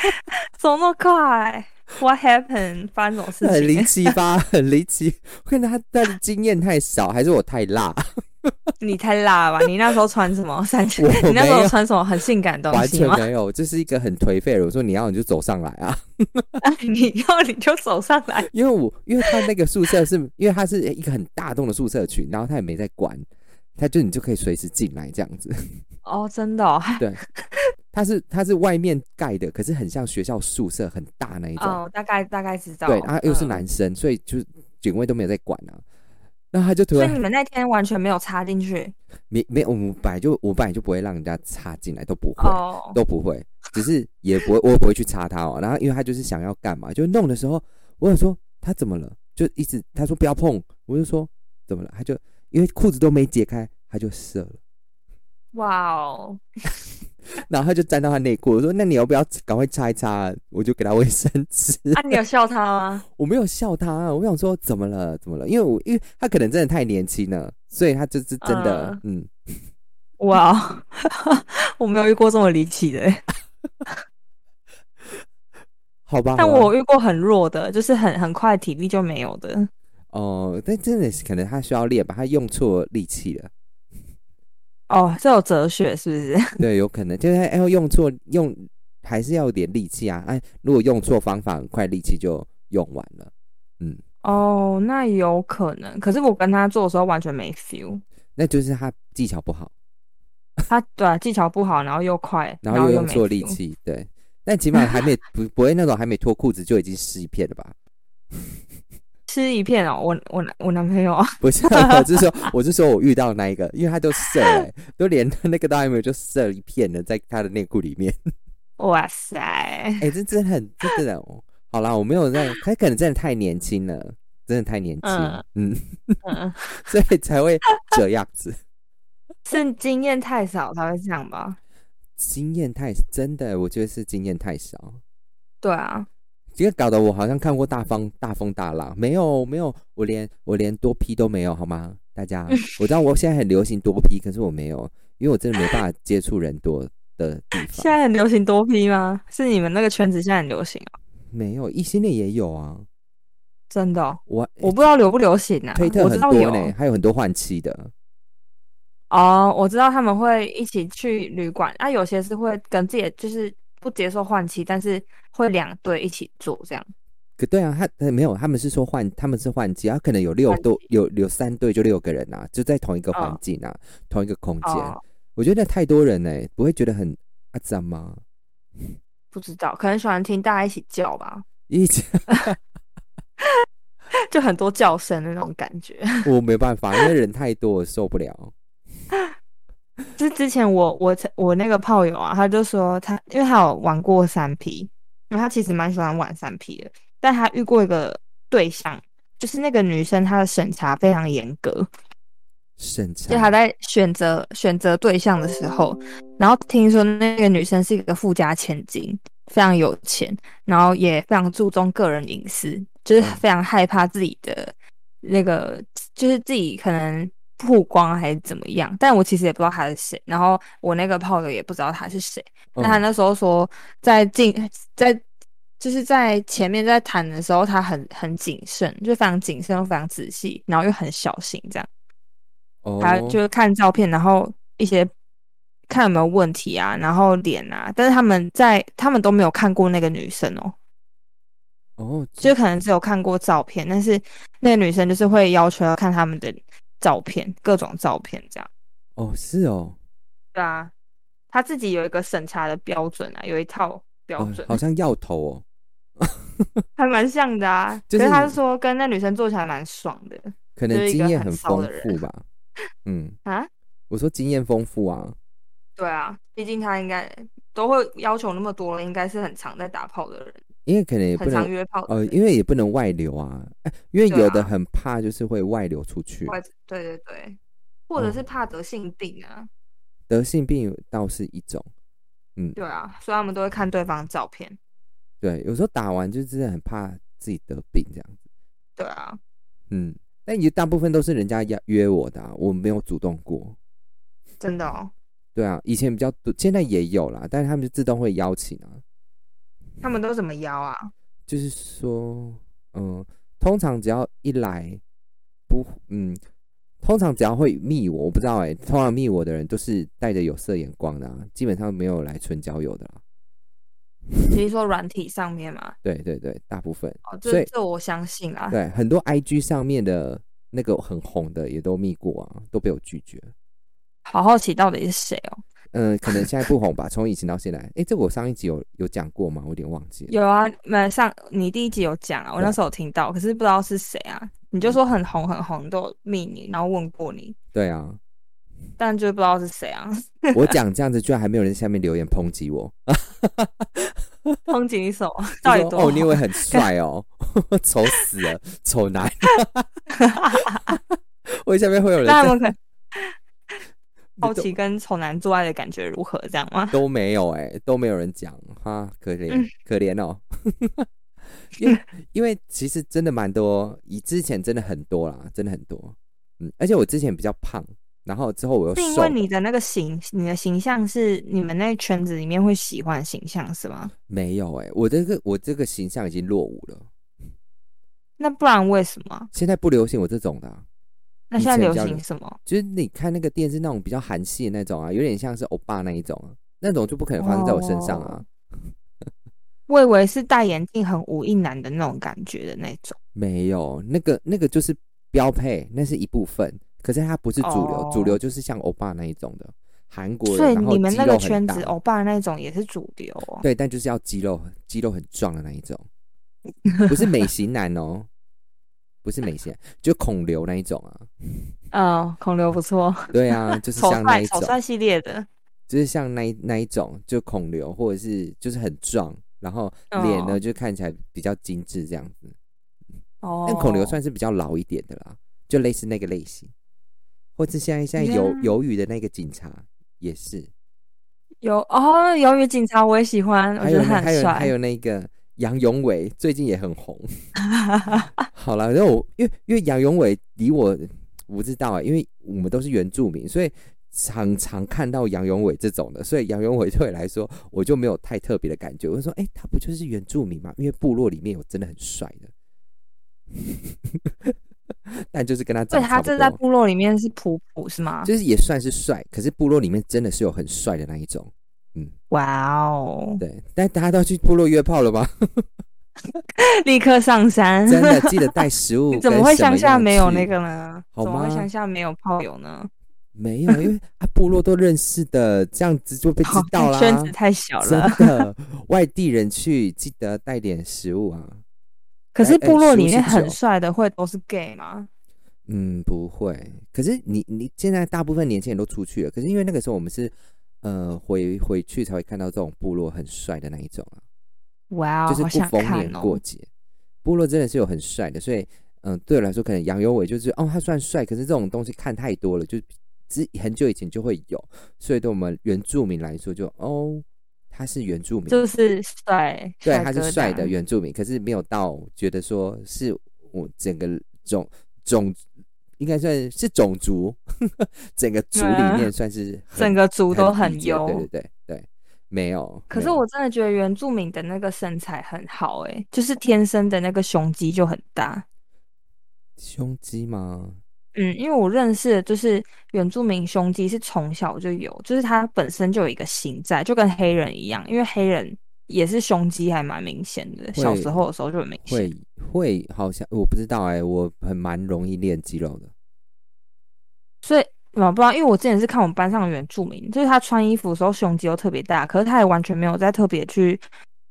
Speaker 2: <laughs> 怎么那么快？What happened？发生什么事情？
Speaker 1: 很离奇吧？很离奇。可能他他的经验太少，还是我太辣？<laughs>
Speaker 2: 你太辣了吧！你那时候穿什么 <laughs> 三千？你那时候穿什么很性感的东
Speaker 1: 西吗？完全没有，这是一个很颓废的。我说你要你就走上来啊！<laughs>
Speaker 2: 你要你就走上来。
Speaker 1: 因为我因为他那个宿舍是因为他是一个很大栋的宿舍群，然后他也没在管，他就你就可以随时进来这样子。
Speaker 2: 哦，真的？哦？
Speaker 1: 对，他是他是外面盖的，可是很像学校宿舍，很大那一种。
Speaker 2: 哦，大概大概知道。
Speaker 1: 对，然后又是男生，所以就是警卫都没有在管啊。然后他就突然，
Speaker 2: 所以你们那天完全没有插进去？
Speaker 1: 没没，我们本来就我本来就不会让人家插进来，都不会，都不会，只是也不会，我也不会去插他哦。然后因为他就是想要干嘛，就弄的时候，我有说他怎么了，就一直他说不要碰，我就说怎么了，他就因为裤子都没解开，他就射了。
Speaker 2: 哇哦！<laughs>
Speaker 1: 然后他就沾到他内裤，我说：“那你要不要赶快擦一擦？”我就给他卫生纸。<laughs>
Speaker 2: 啊，你有笑他吗？
Speaker 1: 我没有笑他，我想说怎么了？怎么了？因为我因为他可能真的太年轻了，所以他就是真的嗯。
Speaker 2: 哇，<laughs> 我没有遇过这么离奇的。<laughs>
Speaker 1: 好吧。
Speaker 2: 但我遇过很弱的，就是很很快体力就没有的。
Speaker 1: 哦，但真的是可能他需要练吧，他用错力气了。
Speaker 2: 哦，这有哲学是不是？<laughs>
Speaker 1: 对，有可能就是要用错用，还是要有点力气啊！哎，如果用错方法，很快力气就用完了。嗯，
Speaker 2: 哦，那有可能。可是我跟他做的时候完全没 feel，
Speaker 1: 那就是他技巧不好。<laughs>
Speaker 2: 他对技巧不好，然后又快，
Speaker 1: 然
Speaker 2: 后又
Speaker 1: 用错力气。对，但起码还没 <laughs> 不不会那种还没脱裤子就已经湿一片了吧？
Speaker 2: 吃一片哦，我我我男朋友啊，<laughs>
Speaker 1: 不是，我是说，<laughs> 我是说我遇到那一个，因为他都射，<laughs> 都连那个都还没有就射一片了，在他的内裤里面。
Speaker 2: 哇塞，
Speaker 1: 哎，这真的很真的哦。好啦，我没有在，他可能真的太年轻了，真的太年轻，嗯嗯，所以才会这样子。
Speaker 2: 是经验太少才会这样吧？
Speaker 1: 经验太真的，我觉得是经验太少。
Speaker 2: 对啊。
Speaker 1: 这个搞得我好像看过大风大风大浪，没有没有，我连我连多批都没有，好吗？大家，我知道我现在很流行多批，可是我没有，因为我真的没办法接触人多的地方。
Speaker 2: 现在很流行多批吗？是你们那个圈子现在很流行啊？
Speaker 1: 没有，异性恋也有啊，
Speaker 2: 真的，
Speaker 1: 我
Speaker 2: 我不知道流不流行啊。
Speaker 1: 推特很多呢，还有很多换妻的。
Speaker 2: 哦，我知道他们会一起去旅馆，啊，有些是会跟自己就是。不接受换妻，但是会两对一起做这样。
Speaker 1: 可对啊，他没有，他们是说换，他们是换妻，他可能有六对，有有三对，就六个人啊，就在同一个环境啊，同一个空间。我觉得太多人呢，不会觉得很阿脏吗？<laughs>
Speaker 2: 不知道，可能喜欢听大家一起叫吧，
Speaker 1: 一起，<laughs>
Speaker 2: 就很多叫声的那种感觉。
Speaker 1: 我没办法，因为人太多，受不了。<laughs>
Speaker 2: 就之前我我我那个炮友啊，他就说他因为他有玩过三 P，因为他其实蛮喜欢玩三 P 的，但他遇过一个对象，就是那个女生她的审查非常严格，
Speaker 1: 审查，
Speaker 2: 就他在选择选择对象的时候，然后听说那个女生是一个富家千金，非常有钱，然后也非常注重个人隐私，就是非常害怕自己的那个，就是自己可能。曝光还是怎么样？但我其实也不知道他是谁，然后我那个炮友也不知道他是谁。那他那时候说，在进在就是在前面在谈的时候，他很很谨慎，就非常谨慎又非常仔细，然后又很小心这样。
Speaker 1: 哦。
Speaker 2: 他就是看照片，然后一些看有没有问题啊，然后脸啊，但是他们在他们都没有看过那个女生哦。
Speaker 1: 哦。
Speaker 2: 就可能只有看过照片，但是那个女生就是会要求要看他们的。照片，各种照片，这样。
Speaker 1: 哦，是哦，
Speaker 2: 对啊，他自己有一个审查的标准啊，有一套标准，
Speaker 1: 好像要头哦，<laughs>
Speaker 2: 还蛮像的啊。就是他说跟那女生做起来蛮爽的
Speaker 1: 可能经验很丰富吧。嗯，<laughs>
Speaker 2: 啊，
Speaker 1: 我说经验丰富啊，
Speaker 2: 对啊，毕竟他应该都会要求那么多了，应该是很常在打炮的人，
Speaker 1: 因为可能也不能
Speaker 2: 约炮
Speaker 1: 呃，因为也不能外流啊，哎，<laughs> 因为有的
Speaker 2: 啊
Speaker 1: 很怕就是会外流出去，
Speaker 2: 外对对对，或者是
Speaker 1: 哦
Speaker 2: 怕得性病啊，
Speaker 1: 得性病倒是一种。
Speaker 2: 嗯对啊，所以他们都会看对方的照片。
Speaker 1: 对，有时候打完就真的很怕自己得病这样子。
Speaker 2: 对啊，
Speaker 1: 嗯，但也大部分都是人家邀约我的、啊，我没有主动过。
Speaker 2: 真的哦，
Speaker 1: 对啊，以前比较多，现在也有啦，但是他们就自动会邀请啊。
Speaker 2: 他们都怎么邀啊？
Speaker 1: 就是说，嗯，通常只要一来，不，嗯，通常只要会密我，我不知道哎、通常密我的人都是带着有色眼光的、啊，基本上没有来纯交友的啦。
Speaker 2: 你是说软体上面吗？
Speaker 1: 对对对，大部分
Speaker 2: 哦，这这我相信啊。
Speaker 1: 对很多 IG 上面的那个很红的也都密过啊，都被我拒绝。
Speaker 2: 好好奇到底是谁哦？
Speaker 1: 嗯，<laughs> 可能现在不红吧，从以前到现在，哎，这我上一集有有讲过吗？我有点忘记了。
Speaker 2: 有啊，没上你第一集有讲啊，我那时候有听到，可是不知道是谁啊。你就说很红很红，都有密你，然后问过你，
Speaker 1: 对啊，
Speaker 2: 但就不知道是谁啊。
Speaker 1: 我讲这样子，居然还没有人在下面留言抨击我，<laughs>
Speaker 2: 抨击你什么？到底多
Speaker 1: 哦，你以为很帅哦，<laughs> 丑死了，丑男。我下面会有人
Speaker 2: 那他们可好奇跟丑男做爱的感觉如何？这样吗？
Speaker 1: 都没有哎、都没有人讲哈，可怜、
Speaker 2: 嗯
Speaker 1: 可怜哦。<laughs> 因为因为其实真的蛮多，以之前真的很多啦，真的很多。嗯，而且我之前比较胖，然后之后我又
Speaker 2: 是因为你的那个形，你的形象是你们那圈子里面会喜欢的形象是吗？
Speaker 1: 没有哎、我这个我这个形象已经落伍了，
Speaker 2: 那不然为什么？
Speaker 1: 现在不流行我这种的
Speaker 2: 那现在流行什么？
Speaker 1: 就是你看那个电视那种比较韩系的那种啊，有点像是欧巴那一种啊，那种就不可能发生在我身上啊。<laughs>
Speaker 2: 我以为是戴眼镜很无印男的那种感觉的那种。
Speaker 1: 没有，那个那个就是标配，那是一部分，可是它不是主流，
Speaker 2: 哦
Speaker 1: 主流就是像欧巴那一种的韩国人，
Speaker 2: 所以你们那个圈子，欧巴那种也是主流哦。
Speaker 1: 对，但就是要肌肉肌肉很壮的那一种，不是美型男哦，不是美型，就孔刘那一种啊。
Speaker 2: 嗯，孔刘不错，
Speaker 1: 对啊，<laughs> 就是像那一种，
Speaker 2: 帅丑帅系列的。
Speaker 1: 就是像那一那一种，就孔刘或者是就是很壮，然后脸呢、
Speaker 2: 哦
Speaker 1: 就看起来比较精致这样子。
Speaker 2: 哦，
Speaker 1: 但孔刘算是比较老一点的啦，就类似那个类型，或是现在现在鱿
Speaker 2: 嗯
Speaker 1: 鱿鱼的那个警察也是，
Speaker 2: 有哦，鱿鱼警察我也喜欢，我
Speaker 1: 还
Speaker 2: 觉得
Speaker 1: 很帅还有
Speaker 2: 很帅。
Speaker 1: 还有那个杨永伟最近也很红。<laughs> 好了，然后我因为因为杨永伟离我我不知道啊，因为我们都是原住民，所以常常看到杨永伟这种的，所以杨永伟对我来说我就没有太特别的感觉。我就说，哎、他不就是原住民吗？因为部落里面有真的很帅的。<laughs> 但就是跟他
Speaker 2: 对他
Speaker 1: 长差不多，
Speaker 2: 这在部落里面是普普是吗？
Speaker 1: 就是也算是帅，可是部落里面真的是有很帅的那一种，
Speaker 2: 哇哦，
Speaker 1: 对。但大家都要去部落约炮了吗？<laughs>
Speaker 2: 立刻上山。
Speaker 1: 真的记得带食物。<laughs>
Speaker 2: 你怎么会乡下没有那
Speaker 1: 个？
Speaker 2: 呢？
Speaker 1: 好吗
Speaker 2: 怎么会乡下没有炮友呢？
Speaker 1: 没有，因为他，部落都认识的，这样子就被知道啦。<laughs>
Speaker 2: 圈子太小
Speaker 1: 真
Speaker 2: 了。
Speaker 1: 的，外地人去记得带点食物啊。
Speaker 2: 可是部落里面很帅的会都是 gay 吗？
Speaker 1: 嗯，不会。可是你你现在大部分年轻人都出去了，可是因为那个时候我们是呃回回去才会看到这种部落很帅的那一种啊，
Speaker 2: 哇哦，
Speaker 1: 就是不逢。年过节，部落真的是有很帅的，所以嗯、对我来说可能杨有伟就是哦他虽然帅，可是这种东西看太多了，就只很久以前就会有，所以对我们原住民来说就哦他是原住民，
Speaker 2: 就是帅，
Speaker 1: 对，他是帅的原住民，可是没有到觉得说是我整个种种应该算是种族，<laughs> 整个族里面算是很
Speaker 2: 整个族都
Speaker 1: 很
Speaker 2: 优。
Speaker 1: 对对对对，没有。
Speaker 2: 可是我真的觉得原住民的那个身材很好、欸，就是天生的那个胸肌就很大。
Speaker 1: 胸肌吗？
Speaker 2: 嗯，因为我认识的就是原住民胸肌是从小就有，就是他本身就有一个型在，就跟黑人一样，因为黑人也是胸肌还蛮明显的，小时候的时候就很明显。
Speaker 1: 会会好像我不知道哎、我很蛮容易练肌肉的。
Speaker 2: 所以我不知道，因为我之前是看我们班上的原住民，就是他穿衣服的时候胸肌都特别大，可是他也完全没有在特别去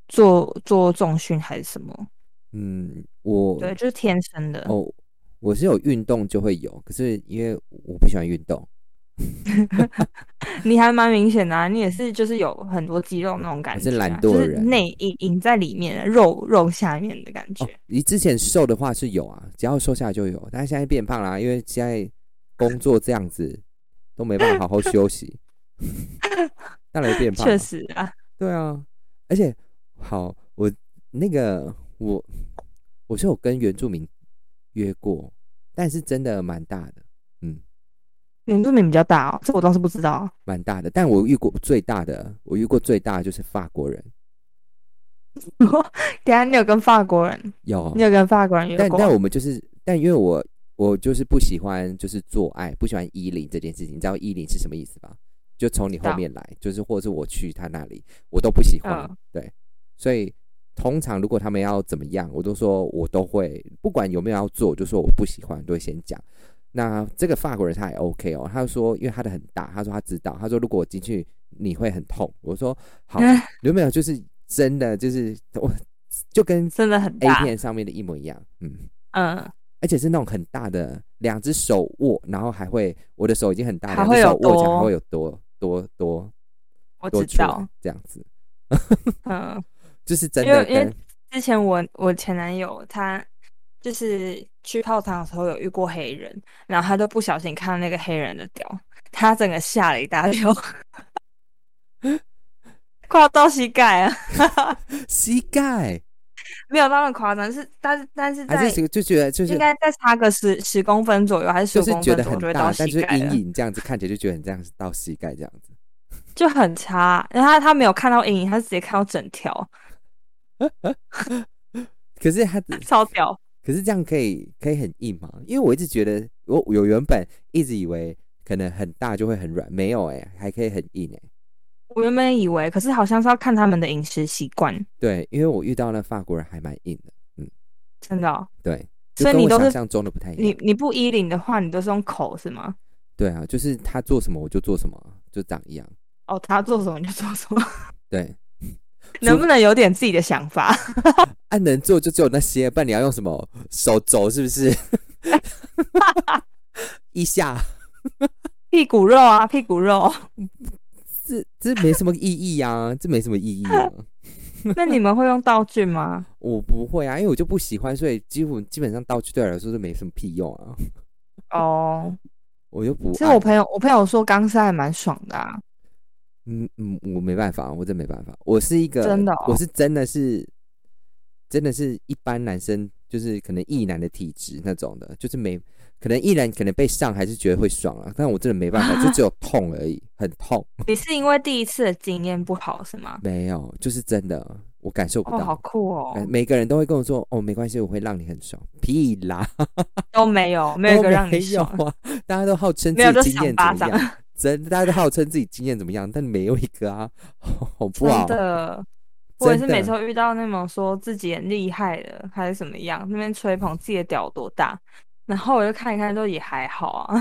Speaker 2: 做做重训还是什么，
Speaker 1: 嗯，我
Speaker 2: 对，就是天生的。
Speaker 1: 哦，我是有运动就会有，可是因为我不喜欢运动，<laughs>
Speaker 2: 你还蛮明显的、啊，你也是就是有很多肌肉那种感觉、啊，
Speaker 1: 是懒惰
Speaker 2: 就是
Speaker 1: 的人
Speaker 2: 内隐隐在里面的肉肉下面的感觉。
Speaker 1: 哦，你之前瘦的话是有啊，只要瘦下来就有，但是现在变胖啦、因为现在工作这样子都没办法好好休息，<laughs> 当然变胖。
Speaker 2: 确，实啊，
Speaker 1: 对啊，而且好，我那个我我是有跟原住民约过，但是真的蛮大的，嗯，
Speaker 2: 原住民比较大哦，这我倒是不知道。
Speaker 1: 蛮大的。但我遇过最大的，我遇过最大的就是法国人，<laughs>
Speaker 2: 等一下你有跟法国人，
Speaker 1: 有
Speaker 2: 你有跟法国人？
Speaker 1: 但但我们就是，但因为我我就是不喜欢就是做爱，不喜欢依领这件事情。你知道依领是什么意思吧？就从你后面来，就是或者是我去他那里，我都不喜欢。
Speaker 2: 嗯
Speaker 1: 对，所以通常如果他们要怎么样，我都说我都会，不管有没有要做，我就说我不喜欢，都会先讲。那这个法国人他也 OK 哦，他就说，因为他的很大，他说他知道，他说如果我进去你会很痛。我说好，
Speaker 2: 嗯。
Speaker 1: 有没有？就是真的就是我就跟
Speaker 2: 真的很
Speaker 1: A
Speaker 2: 大，
Speaker 1: 片上面的一模一样，嗯。
Speaker 2: 嗯，
Speaker 1: 而且是那种很大的，两只手握，然后还会，我的手已经很大，
Speaker 2: 还会有
Speaker 1: 两只手握起来会有多多多
Speaker 2: 我知道，
Speaker 1: 这样子，
Speaker 2: 嗯，<laughs>
Speaker 1: 就是真
Speaker 2: 因为因为之前我我前男友他就是去泡汤的时候有遇过黑人，然后他就不小心看到那个黑人的屌，他整个吓了一大跳，快要到膝盖啊，<laughs>
Speaker 1: 膝盖，
Speaker 2: 没有那么夸张，是但是但是在
Speaker 1: 还是就觉得就是
Speaker 2: 应该再差个十十公分左右，还是十公分左右
Speaker 1: 得很大，
Speaker 2: 就会到膝
Speaker 1: 但是
Speaker 2: 盖了，
Speaker 1: 阴影这样子看起来就觉得很这样到膝盖这样子。
Speaker 2: 就很差。然后他他没有看到阴影，他是直接看到整条，<laughs>
Speaker 1: 可是他，
Speaker 2: 超屌。
Speaker 1: 可是这样可以可以很硬吗？因为我一直觉得我我原本一直以为可能很大就会很软，没有哎、还可以很硬哎、
Speaker 2: 我原本以为，可是好像是要看他们的饮食习惯，
Speaker 1: 对，因为我遇到那法国人还蛮硬的，嗯，
Speaker 2: 真的哦、
Speaker 1: 对，
Speaker 2: 所以你都是
Speaker 1: 想象中的不太一样。
Speaker 2: 你你不衣领的话，你都是用口是吗？
Speaker 1: 对啊，就是他做什么我就做什么，就长一样。
Speaker 2: 哦，他做什么你就做什么，
Speaker 1: 对，
Speaker 2: 能不能有点自己的想法？<laughs>
Speaker 1: 啊，能做就只有那些，不然你要用什么手肘是不是？<laughs> 一下，
Speaker 2: 屁股肉啊，屁股肉。<laughs>
Speaker 1: 这这没什么意义啊，这没什么意义啊。
Speaker 2: 那你们会用道具吗？
Speaker 1: 我不会啊，因为我就不喜欢，所以几乎基本上道具对我来说是没什么屁用啊。
Speaker 2: 哦，
Speaker 1: 我就不爱。
Speaker 2: 其实我朋友我朋友说钢丝还蛮爽的啊。
Speaker 1: 嗯嗯，我没办法，我真没办法。我是一个
Speaker 2: 真的哦
Speaker 1: 我是真的是真的是一般男生，就是可能异男的体质那种的，就是没可能异男可能被上还是觉得会爽啊，但我真的没办法，就只有痛而已，很痛。
Speaker 2: 你是因为第一次的经验不好是吗？
Speaker 1: 没有，就是真的，我感受不
Speaker 2: 哦，
Speaker 1: 到。
Speaker 2: 好酷哦
Speaker 1: 呃，每个人都会跟我说：“哦，没关系，我会让你很爽。”屁啦，
Speaker 2: 都没有，没有一个让你
Speaker 1: 有
Speaker 2: 爽，
Speaker 1: 啊！大家都号称自己经验怎么样，真的大家都号称自己经验怎么样，但没有一个啊，<laughs> 好不好？
Speaker 2: 真的。我也是每次遇到那种说自己很厉害的，还是怎么样，那边吹捧自己的屌有多大，然后我就看一看，都也还好啊，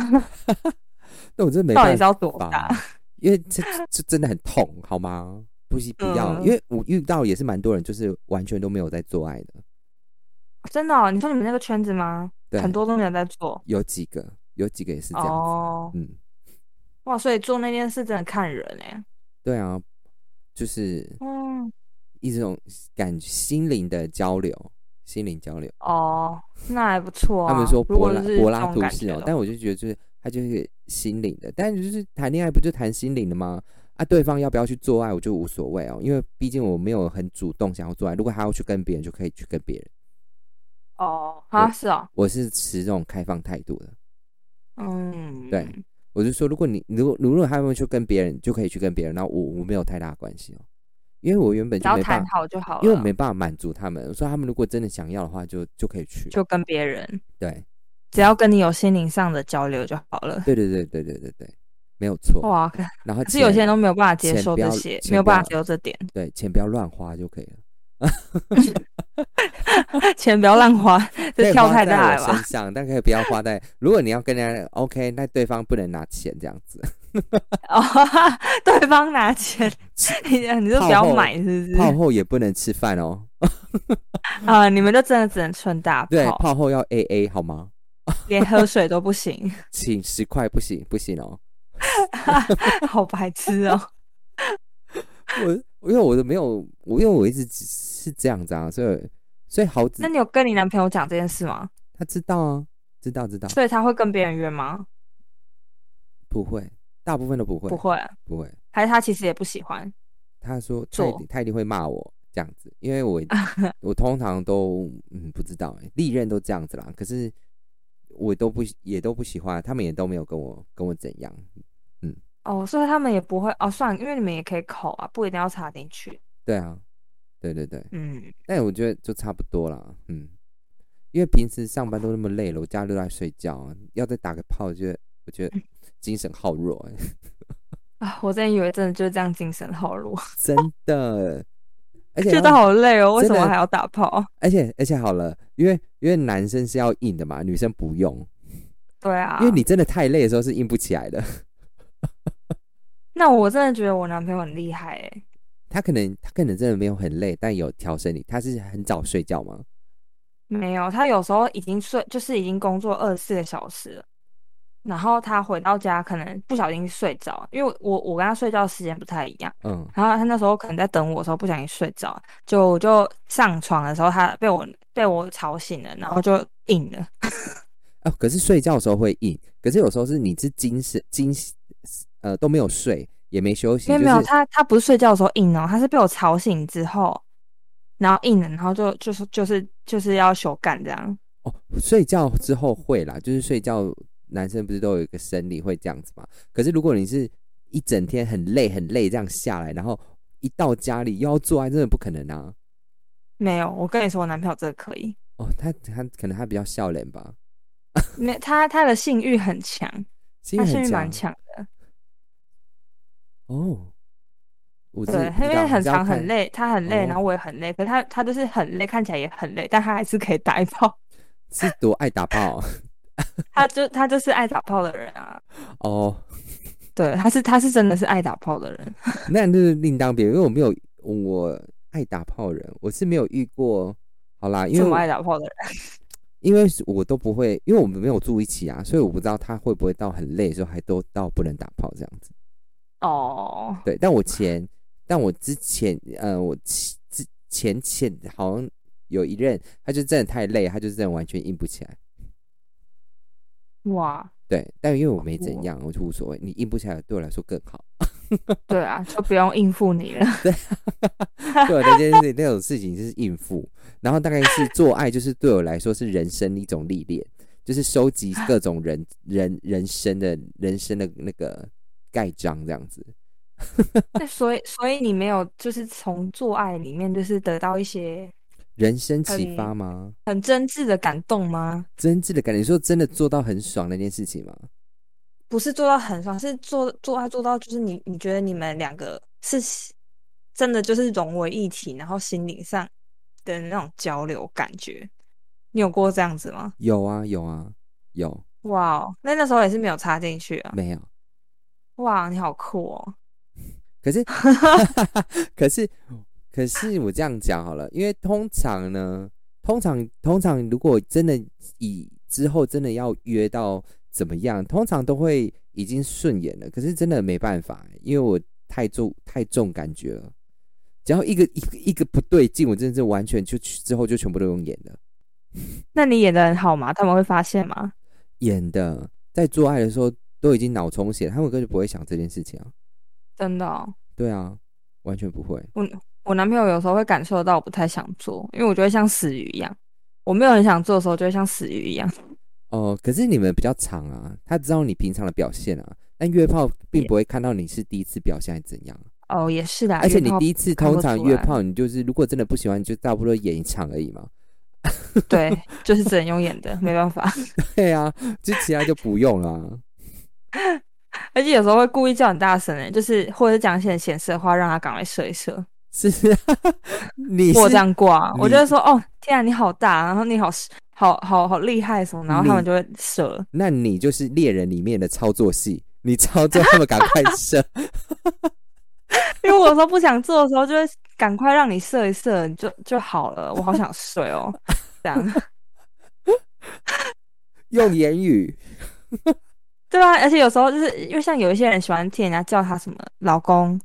Speaker 2: <laughs>
Speaker 1: 那我真的没办
Speaker 2: 到底是要多大？，
Speaker 1: 因为这这真的很痛，好吗？不是不要，
Speaker 2: 嗯
Speaker 1: 因为我遇到也是蛮多人，就是完全都没有在做爱的，
Speaker 2: 真的、哦？你说你们那个圈子吗？
Speaker 1: 对，
Speaker 2: 很多都没有在做。
Speaker 1: 有几个，有几个也是这样子，
Speaker 2: 哦，
Speaker 1: 嗯，
Speaker 2: 哇，所以做那件事真的看人哎、
Speaker 1: 对啊，就是
Speaker 2: 嗯，
Speaker 1: 一种感心灵的交流，心灵交流。
Speaker 2: 哦，那还不错啊。
Speaker 1: 他们说柏拉柏拉图式哦，但我就觉得就是他就是心灵的，但就是谈恋爱不就谈心灵的吗？啊，对方要不要去做爱，我就无所谓哦，因为毕竟我没有很主动想要做爱。如果他要去跟别人，就可以去跟别人。
Speaker 2: 哦，啊是哦，
Speaker 1: 我是持这种开放态度的。
Speaker 2: 嗯，
Speaker 1: 对我就说，如果你如果如果他们去跟别人，就可以去跟别人，然后我我没有太大关系哦，因为我原本
Speaker 2: 只要谈
Speaker 1: 就没办法，
Speaker 2: 好就好了，
Speaker 1: 因为我没办法满足他们。所以他们如果真的想要的话，就就可以去。
Speaker 2: 就跟别人，
Speaker 1: 对
Speaker 2: 只要跟你有心灵上的交流就好了。
Speaker 1: 对对对对对对对，没有错。
Speaker 2: 哇，可
Speaker 1: 然后
Speaker 2: 可是有些人都没有办法接受这些，没有办法接受这点，
Speaker 1: 对钱不要乱花就可以了。<laughs>
Speaker 2: 钱不要乱花，
Speaker 1: 可 <laughs>
Speaker 2: 这跳太大了
Speaker 1: 身上，但可以不要花在。如果你要跟人家 OK，那对方不能拿钱这样子。<laughs>
Speaker 2: 哦，对方拿钱，你你就不要买，是不
Speaker 1: 炮
Speaker 2: 是？
Speaker 1: 后也不能吃饭哦。
Speaker 2: 啊，你们就真的只能存大
Speaker 1: 对，
Speaker 2: 炮。
Speaker 1: 炮后要 AA 好吗？
Speaker 2: 连喝水都不行，
Speaker 1: 请十块不行不行哦。
Speaker 2: 好白痴哦。
Speaker 1: 我因为我都没有，我因为我一直只是这样子啊，所以所以好
Speaker 2: 那你有跟你男朋友讲这件事吗？
Speaker 1: 他知道啊，知道知道，
Speaker 2: 所以他会跟别人约吗？
Speaker 1: 不会，大部分都不会，
Speaker 2: 不会，
Speaker 1: 不会。
Speaker 2: 还是他其实也不喜欢？
Speaker 1: 他说他一他一定会骂我这样子，因为我 <laughs> 我通常都嗯不知道欸，历任都这样子啦。可是我都不也都不喜欢，他们也都没有跟我跟我怎样。
Speaker 2: 哦，所以他们也不会哦，算了，因为你们也可以口啊，不一定要插进去。
Speaker 1: 对啊，对对对，
Speaker 2: 嗯，
Speaker 1: 但我觉得就差不多啦，嗯，因为平时上班都那么累了，我家都在睡觉啊，要再打个炮，我觉得我觉得精神好弱、欸，
Speaker 2: 啊，我真以为真的就是这样精神好弱，<laughs>
Speaker 1: 真的，<laughs> 而且
Speaker 2: 觉得好累哦，为什么还要打炮？
Speaker 1: 而且而且好了，因为因为男生是要硬的嘛，女生不用，
Speaker 2: 对啊，
Speaker 1: 因为你真的太累的时候是硬不起来的。
Speaker 2: 那我真的觉得我男朋友很厉害哎，
Speaker 1: 他可能他可能真的没有很累，但有调生理。他是很早睡觉吗？
Speaker 2: 没有，他有时候已经睡，就是已经工作二十四个小时了，然后他回到家可能不小心睡着，因为我我跟他睡觉时间不太一样，
Speaker 1: 嗯，
Speaker 2: 然后他那时候可能在等我的时候不小心睡着，就我就上床的时候他被我被我吵醒了，然后就硬了。<laughs>
Speaker 1: 哦，可是睡觉的时候会硬，可是有时候是你是精神精呃都没有睡，也没休息，
Speaker 2: 没有没有，
Speaker 1: 就是
Speaker 2: 他他不是睡觉的时候硬哦，他是被我吵醒之后，然后硬了，然后就就是就是就是要手干这样。
Speaker 1: 哦睡觉之后会啦，就是睡觉男生不是都有一个生理会这样子嘛？可是如果你是一整天很累很累这样下来，然后一到家里又要做爱，真的不可能啊！
Speaker 2: 没有，我跟你说，我男朋友这个可以，
Speaker 1: 哦，他他可能他比较笑脸吧，
Speaker 2: 没他他的性欲很强，
Speaker 1: 性欲很
Speaker 2: 他性欲蛮
Speaker 1: 强
Speaker 2: 强的，
Speaker 1: 哦。
Speaker 2: 对，因为很长很累，他很累，
Speaker 1: 哦
Speaker 2: 然后我也很累，可是他他就是很累，看起来也很累，但他还是可以打一炮，<laughs>
Speaker 1: 是多爱打炮 <laughs>
Speaker 2: 他就他就是爱打炮的人啊，
Speaker 1: 哦。
Speaker 2: 对，他是他是真的是爱打炮的人，
Speaker 1: 那就是另当别论，因为我没有我爱打炮人，我是没有遇过。好啦，因为我
Speaker 2: 爱打炮的人，<laughs>
Speaker 1: 因为我都不会，因为我们没有住一起啊，所以我不知道他会不会到很累的时候还都到不能打炮这样子。
Speaker 2: 哦，
Speaker 1: 对，但我前，但我之前，呃，我之之前前好像有一任，他就真的太累，他就真的完全硬不起来。
Speaker 2: 哇，
Speaker 1: 对，但因为我没怎样，我就无所谓。你硬不起来对我来说更好。<laughs>
Speaker 2: 对啊，就不用应付你了，
Speaker 1: 对 <laughs> 对那件事那种事情就是应付，然后大概是做爱，就是对我来说是人生一种历练，就是收集各种人人人生的人生的那个盖章这样子。<laughs>
Speaker 2: 那所以所以你没有就是从做爱里面就是得到一些
Speaker 1: 人生启发吗？
Speaker 2: 很真挚的感动吗？
Speaker 1: 真挚的感觉，你说真的做到很爽那件事情吗？
Speaker 2: 不是做到很爽，是做做爱做到就是你你觉得你们两个是真的就是融为一体，然后心灵上的那种交流感觉，你有过这样子吗？
Speaker 1: 有啊，有啊，有
Speaker 2: 哇哦，那那时候也是没有插进去啊！
Speaker 1: 没有？
Speaker 2: 哇，你好酷哦！
Speaker 1: 可是 <laughs> <laughs> 可是，可是我这样讲好了，因为通常呢，通常通常如果真的以之后真的要约到怎么样，通常都会已经顺眼了。可是真的没办法，因为我太重太重感觉了，只要一个一个一个不对劲，我真的是完全就之后就全部都用演的，<laughs>
Speaker 2: 那你演的很好吗？他们会发现吗？
Speaker 1: 演的，在做爱的时候都已经脑充血，他们根本不会想这件事情啊。
Speaker 2: 真的、哦，
Speaker 1: 对啊，完全不会。
Speaker 2: 我我男朋友有时候会感受到我不太想做，因为我觉得像死鱼一样。我没有很想做的时候，就会像死鱼一样。
Speaker 1: 哦，可是你们比较长啊，他知道你平常的表现啊，但约炮并不会看到你是第一次表现还是怎样，
Speaker 2: 哦，也是的，
Speaker 1: 而且你第一次通常约炮，你就是如果真的不喜欢，你就差不多演一场而已嘛。
Speaker 2: 对，就是只能用演的，没办法。<laughs>
Speaker 1: 对啊，就其他就不用了啊。<laughs>
Speaker 2: 而且有时候会故意叫很大声诶，就是或者是讲一些很显示的话，让他赶快射一射。<laughs>
Speaker 1: 是啊，你
Speaker 2: 我这样过啊，我就会说哦，天啊，你好大，然后你好好好好厉害什么，然后他们就会射。
Speaker 1: 那你就是猎人里面的操作戏，你操作他们赶快 <laughs> 射。
Speaker 2: 因为我说不想做的时候，就会赶快让你射一射，就就好了。我好想睡哦，这样。
Speaker 1: 用言语，
Speaker 2: 对啊，而且有时候就是因为像有一些人喜欢听人家叫他什么老公，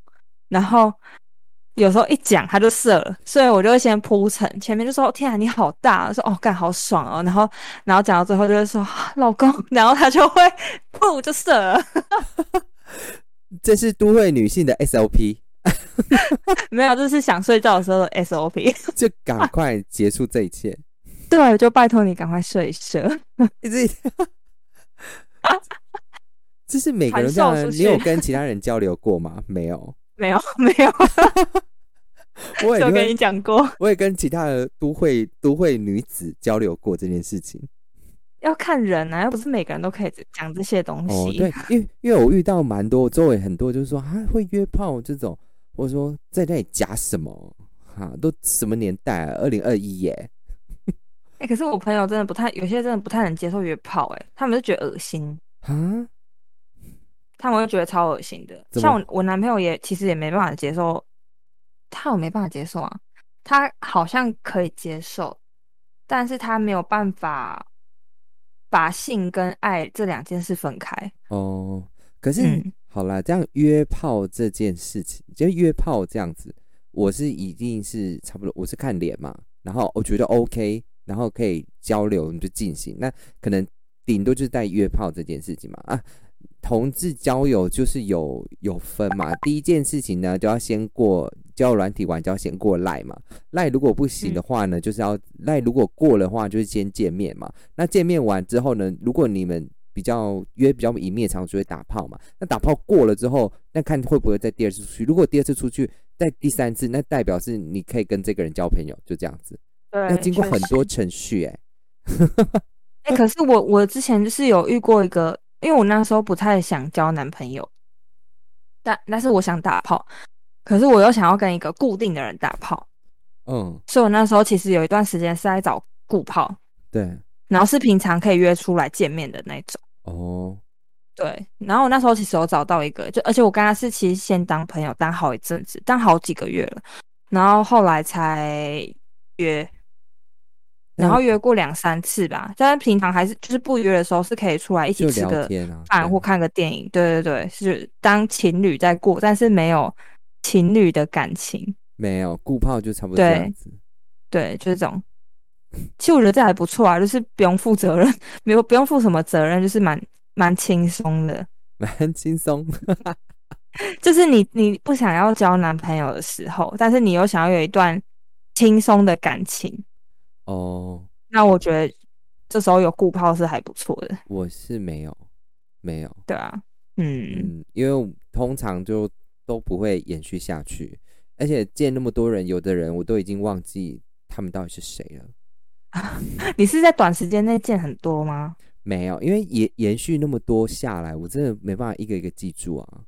Speaker 2: 然后有时候一讲他就射了，所以我就会先铺陈，前面就说天啊你好大，说哦干好爽哦，然后然后讲到最后就会说啊老公，然后他就会噗就射了，<laughs>
Speaker 1: 这是都会女性的 SOP，<laughs>
Speaker 2: 没有，这是想睡觉的时候的 SOP。<laughs>
Speaker 1: 就赶快结束这一切。
Speaker 2: 对，就拜托你赶快睡一射。
Speaker 1: 这这是每个人这样啊，
Speaker 2: 传授出去
Speaker 1: 你有跟其他人交流过吗？<laughs> 没有，
Speaker 2: 没有 <laughs> 没有，<laughs>
Speaker 1: 我也
Speaker 2: 跟你讲过，
Speaker 1: 我也跟其他的都会都会女子交流过这件事情。
Speaker 2: 要看人啊，又不是每个人都可以讲这些东
Speaker 1: 哦，
Speaker 2: 西。
Speaker 1: 对，因为因为我遇到蛮多周围很多就是说啊会约炮这种，或者说在那里假什么哈、都什么年代啊？二零二一耶，
Speaker 2: 哎、可是我朋友真的不太，有些真的不太能接受约炮、哎，他们就觉得恶心，
Speaker 1: 啊，
Speaker 2: 他们会觉得超恶心的。像我，我男朋友也其实也没办法接受，他有没办法接受啊？他好像可以接受，但是他没有办法把性跟爱这两件事分开。
Speaker 1: 哦，可是、
Speaker 2: 嗯
Speaker 1: 好啦，这样约炮这件事情，就约炮这样子，我是一定是差不多，我是看脸嘛，然后我觉得 OK，然后可以交流，你就进行。那可能顶多就是在约炮这件事情嘛啊。同志交友就是有有分嘛，第一件事情呢，就要先过交友软体完就要先过赖嘛，赖如果不行的话呢，就是要赖如果过的话，就是先见面嘛。那见面完之后呢，如果你们比较约比较一面长，就会打炮嘛。那打炮过了之后，那看会不会在第二次出去。如果第二次出去，在第三次，那代表是你可以跟这个人交朋友，就这样子。
Speaker 2: 对，
Speaker 1: 要经过很多程序、欸，<laughs>
Speaker 2: 哎、可是我我之前就是有遇过一个，因为我那时候不太想交男朋友，但但是我想打炮，可是我又想要跟一个固定的人打炮，
Speaker 1: 嗯，
Speaker 2: 所以我那时候其实有一段时间是在找固炮，
Speaker 1: 对，
Speaker 2: 然后是平常可以约出来见面的那种。
Speaker 1: 哦，
Speaker 2: 对，然后我那时候其实有找到一个，就而且我跟他是其实先当朋友，当好一阵子，当好几个月了，然后后来才约，然后约过两三次吧，但是平常还是就是不约的时候是可以出来一起吃个饭或看个电影，对对对，是当情侣在过，但是没有情侣的感情，
Speaker 1: 没有顾泡就差不多这
Speaker 2: 对
Speaker 1: 样子。
Speaker 2: 对，就是这种。其实我觉得这还不错啊，就是不用负责任，没有不用负什么责任，就是蛮蛮轻松的。<laughs>
Speaker 1: 蛮轻松，<laughs>
Speaker 2: 就是你你不想要交男朋友的时候，但是你又想要有一段轻松的感情，
Speaker 1: 哦，
Speaker 2: 那我觉得这时候有顾泡是还不错的，
Speaker 1: 我是没有，没有，
Speaker 2: 对啊，嗯，
Speaker 1: 嗯，因为通常就都不会延续下去，而且见那么多人，有的人我都已经忘记他们到底是谁了。<laughs>
Speaker 2: 你是在短时间内见很多吗？
Speaker 1: 没有，因为延延续那么多下来，我真的没办法一个一个记住啊。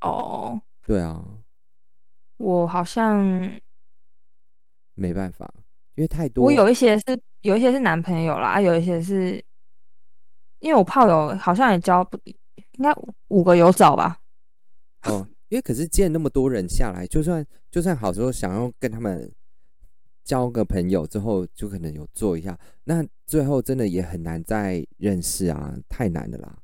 Speaker 2: 哦，
Speaker 1: 对啊，
Speaker 2: 我好像
Speaker 1: 没办法，因为太多。
Speaker 2: 我有一些是有一些是男朋友啦，啊有一些是因为我炮友好像也交不应该五五个有找吧，
Speaker 1: 哦，因为可是见那么多人下来，就算就算好时候想要跟他们交个朋友之后，就可能有做一下，那最后真的也很难再认识啊，太难了啦，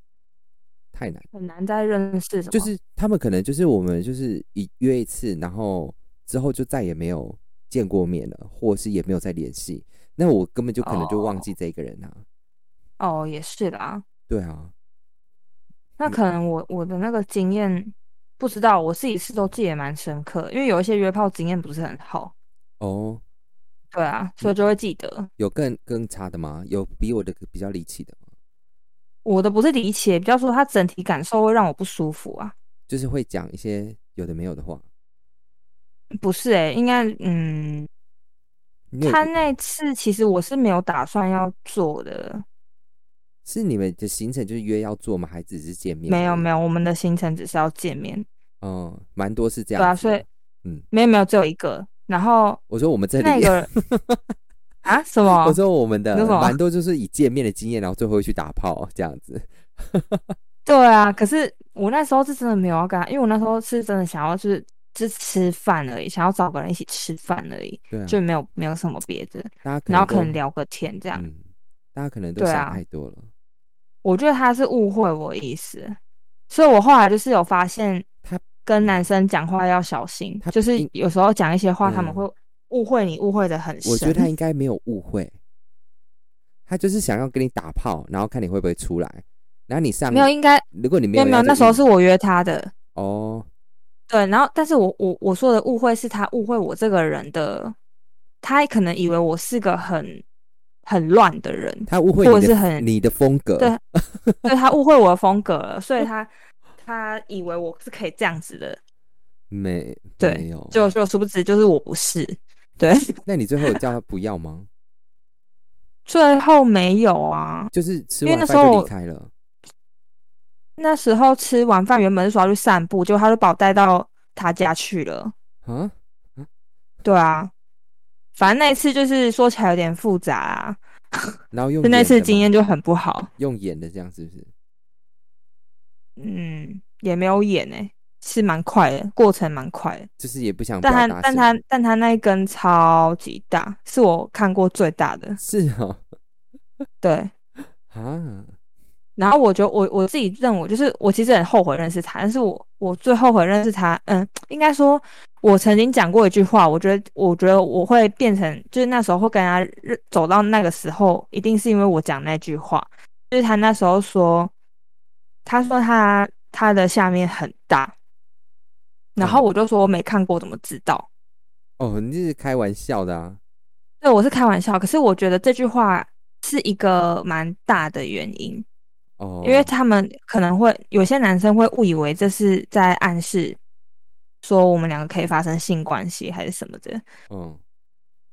Speaker 1: 太难。
Speaker 2: 很难再认识什么，
Speaker 1: 就是他们可能就是我们就是一约一次，然后之后就再也没有见过面了，或是也没有再联系。那我根本就可能就忘记这个人啊。
Speaker 2: 哦也是啦，
Speaker 1: 对啊，
Speaker 2: 那可能我我的那个经验不知道，我自己是都记得蛮深刻，因为有一些约炮经验不是很好，
Speaker 1: 哦，
Speaker 2: 对啊，所以就会记得。
Speaker 1: 有更更差的吗？有比我的比较离奇的吗？
Speaker 2: 我的不是离奇，比较说他整体感受会让我不舒服啊。
Speaker 1: 就是会讲一些有的没有的话。
Speaker 2: 不是诶、应该嗯，他那次其实我是没有打算要做的，
Speaker 1: 是你们的行程就是约要做吗？还只是见面？
Speaker 2: 没有没有，我们的行程只是要见面，
Speaker 1: 嗯，蛮多是这样对啊。
Speaker 2: 所以
Speaker 1: 嗯，
Speaker 2: 没有没有只有一个，然后
Speaker 1: 我说我们这里，
Speaker 2: 那个 <laughs> 啊什么
Speaker 1: 我？说我们的蛮多就是以见面的经验，然后最后会去打炮这样子。<laughs>
Speaker 2: 对啊，可是我那时候是真的没有要跟他，因为我那时候是真的想要就是只吃饭而已，想要找个人一起吃饭而已，
Speaker 1: 对啊，
Speaker 2: 就没有没有什么别的，然后可能聊个天这样。
Speaker 1: 嗯，大家可能都想太多了。
Speaker 2: 我觉得他是误会我意思，所以我后来就是有发现，
Speaker 1: 他
Speaker 2: 跟男生讲话要小心
Speaker 1: 他，
Speaker 2: 就是有时候讲一些话，他们
Speaker 1: 嗯
Speaker 2: 会误会你，误会的很深。
Speaker 1: 我觉得他应该没有误会，他就是想要跟你打炮，然后看你会不会出来。然后你上
Speaker 2: 没有，应该
Speaker 1: 如果你没有
Speaker 2: 没有，那时候是我约他的，
Speaker 1: 哦，
Speaker 2: 对，然后但是我我我说的误会是他误会我这个人的，他可能以为我是个很很乱的人，
Speaker 1: 他误会
Speaker 2: 或者是很
Speaker 1: 你的风格，<laughs>
Speaker 2: 对对他误会我的风格了，所以他他以为我是可以这样子的，
Speaker 1: 没
Speaker 2: 对
Speaker 1: 没有。
Speaker 2: 就就殊不知就是我不是，对，<laughs>
Speaker 1: 那你最后有叫他不要吗？<laughs>
Speaker 2: 最后没有啊，
Speaker 1: 就是吃完饭就离开了。
Speaker 2: 那时候吃完饭原本是说要去散步，结果他就把我带到他家去了，
Speaker 1: 嗯？
Speaker 2: 对啊，反正那一次就是说起来有点复杂啊，<laughs>
Speaker 1: 然后用
Speaker 2: 就那次经验就很不好。
Speaker 1: 用演的这样是不是？
Speaker 2: 嗯，也没有演诶、是蛮快的，过程蛮快的。
Speaker 1: 就是也不想
Speaker 2: 但他但他但他那一根超级大，是我看过最大的。
Speaker 1: 是哦
Speaker 2: 对，<laughs>
Speaker 1: 啊，
Speaker 2: 然后我觉得我我自己认为，就是我其实很后悔认识他，但是我我最后悔认识他，嗯，应该说，我曾经讲过一句话，我觉得我觉得我会变成，就是那时候会跟他认走到那个时候，一定是因为我讲那句话，就是他那时候说，他说他他的下面很大，然后
Speaker 1: 嗯
Speaker 2: 我就说我没看过，怎么知道？
Speaker 1: 哦，你这是开玩笑的啊？
Speaker 2: 对，我是开玩笑，可是我觉得这句话是一个蛮大的原因，
Speaker 1: 哦，
Speaker 2: 因为他们可能会有些男生会误以为这是在暗示说我们两个可以发生性关系还是什么的。
Speaker 1: 嗯，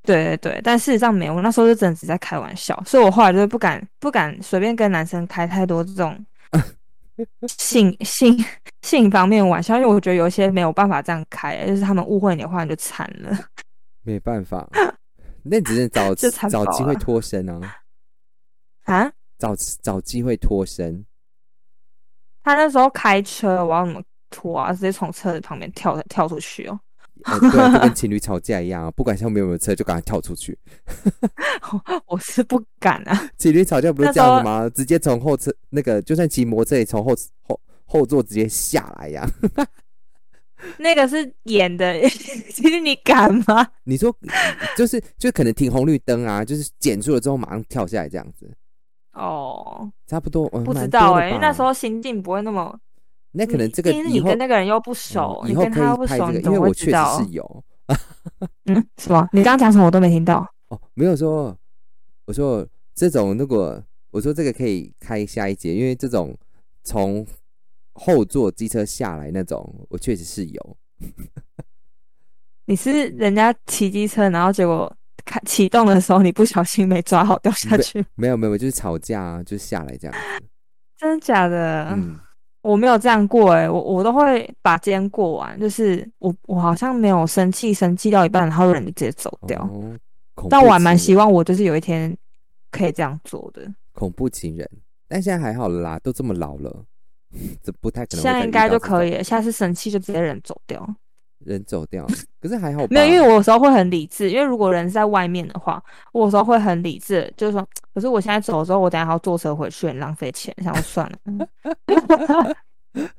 Speaker 2: 对对对，但事实上没有，我那时候就真的只在开玩笑，所以我后来就是不敢不敢随便跟男生开太多这种 <laughs> 性性性方面的玩笑，因为我觉得有一些没有办法这样开，就是他们误会你的话你就惨了。<laughs>
Speaker 1: 没办法，那只是找 <laughs> 找机会脱身啊，
Speaker 2: 啊，
Speaker 1: 找找机会脱身。
Speaker 2: 他那时候开车，我要怎么脱啊？直接从车子旁边跳跳出去哦。
Speaker 1: 呃对跟情侣吵架一样啊，不管后面有没有车，就赶快跳出去。<laughs>
Speaker 2: 我是不敢啊。<laughs>
Speaker 1: 情侣吵架不是这样子吗？直接从后车那个，就算骑摩托车从后后后座直接下来呀。<laughs>
Speaker 2: 那个是演的，其实你敢吗？
Speaker 1: 你说就是就可能停红绿灯啊，就是减速了之后马上跳下来这样子，
Speaker 2: 哦，
Speaker 1: 差不多。嗯
Speaker 2: 不知道哎、因为那时候心境不会那么。
Speaker 1: 那可能这个
Speaker 2: 毕竟你跟那个人又不熟，你跟他又不熟，
Speaker 1: 因为我确实是？有
Speaker 2: 嗯，什么？你刚刚讲什么我都没听到。
Speaker 1: 哦，没有说，我说这种如果我说这个可以开下一节，因为这种从后座机车下来那种，我确实是有。<laughs>
Speaker 2: 你是人家骑机车，然后结果开启动的时候你不小心没抓好掉下去，
Speaker 1: 没有没有，就是吵架啊，就是下来这样。
Speaker 2: 真的假的？
Speaker 1: 嗯，
Speaker 2: 我没有这样过哎、我我都会把今天过完，就是我我好像没有生气，生气到一半，然后人就直接走掉。
Speaker 1: 哦，
Speaker 2: 但我还蛮希望我就是有一天可以这样做的。
Speaker 1: 恐怖情人，但现在还好了啦，都这么老了，<laughs> 这不太可能。
Speaker 2: 现在应该就可以了，下次生气就直接人走掉。
Speaker 1: 人走掉，<laughs> 可是还好？
Speaker 2: 没有，因为我有时候会很理智，因为如果人是在外面的话，我有时候会很理智，就是说，可是我现在走的时候，我等下还要坐车回去，很浪费钱，想说算了，<laughs>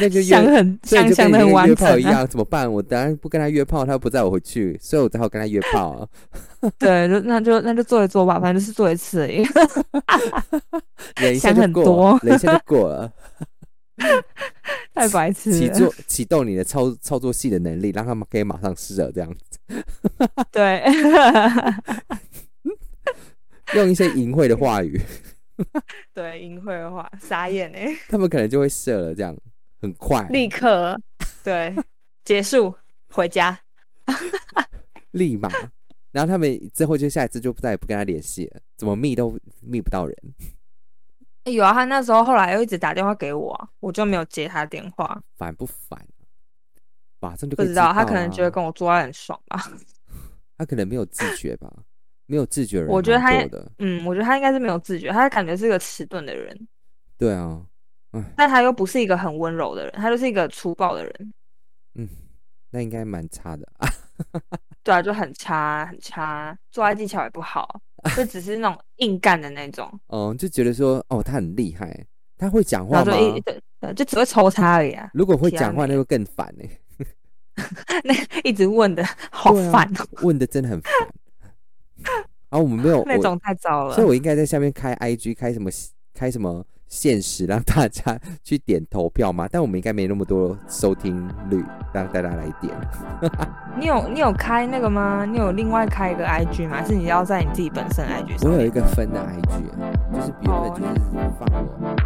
Speaker 1: 那就
Speaker 2: 想很想想的很完整、
Speaker 1: 一样，怎么办？我等下不跟他约炮，他又不载我回去，所以我只好跟他约炮啊。<laughs>
Speaker 2: 对，就那就那就做一做吧，反正就是做一次而已。想很多
Speaker 1: 了，忍一下就过了。<laughs>
Speaker 2: 太白痴了。
Speaker 1: 启作启动你的操操作系的能力，让他们可以马上射这样子，
Speaker 2: 对，<laughs>
Speaker 1: 用一些淫秽的话语，<laughs>
Speaker 2: 对，淫秽的话，傻眼哎，
Speaker 1: 他们可能就会射了，这样很快，
Speaker 2: 立刻对结束回家。
Speaker 1: 立马。然后他们之后就下一次就再也不跟他联系了，怎么密都密不到人。
Speaker 2: 有啊，他那时候后来又一直打电话给我啊，我就没有接他电话。
Speaker 1: 烦不烦、啊？马上就
Speaker 2: 不知道，他可能觉得跟我做爱很爽吧。<laughs>
Speaker 1: 他可能没有自觉吧，没有自觉人
Speaker 2: 我觉得他嗯，我觉得他应该是没有自觉，他感觉是个迟钝的人，<laughs>
Speaker 1: 对啊，
Speaker 2: 但他又不是一个很温柔的人，他就是一个粗暴的人。
Speaker 1: 嗯那应该蛮差的啊。<laughs>
Speaker 2: 对啊，就很差很差，做爱技巧也不好。就只是那种硬干的那种，
Speaker 1: 嗯，就觉得说哦，他很厉害，他会讲话吗？
Speaker 2: 对就只会抽插而已啊。
Speaker 1: 如果会讲话，那就更烦呢、<laughs>
Speaker 2: 那一直问的好烦哦，
Speaker 1: 问的真的很烦。<laughs> 然后我们没有
Speaker 2: 那种太糟了
Speaker 1: 所以。我应该在下面开 IG 开什么开什么现实让大家去点投票嘛，但我们应该没那么多收听率，让大家来点。<laughs>
Speaker 2: 你有你有开那个吗？你有另外开一个 IG 吗？是你要在你自己本身 IG 上？
Speaker 1: 我有一个分的 IG，就是别人就是放我。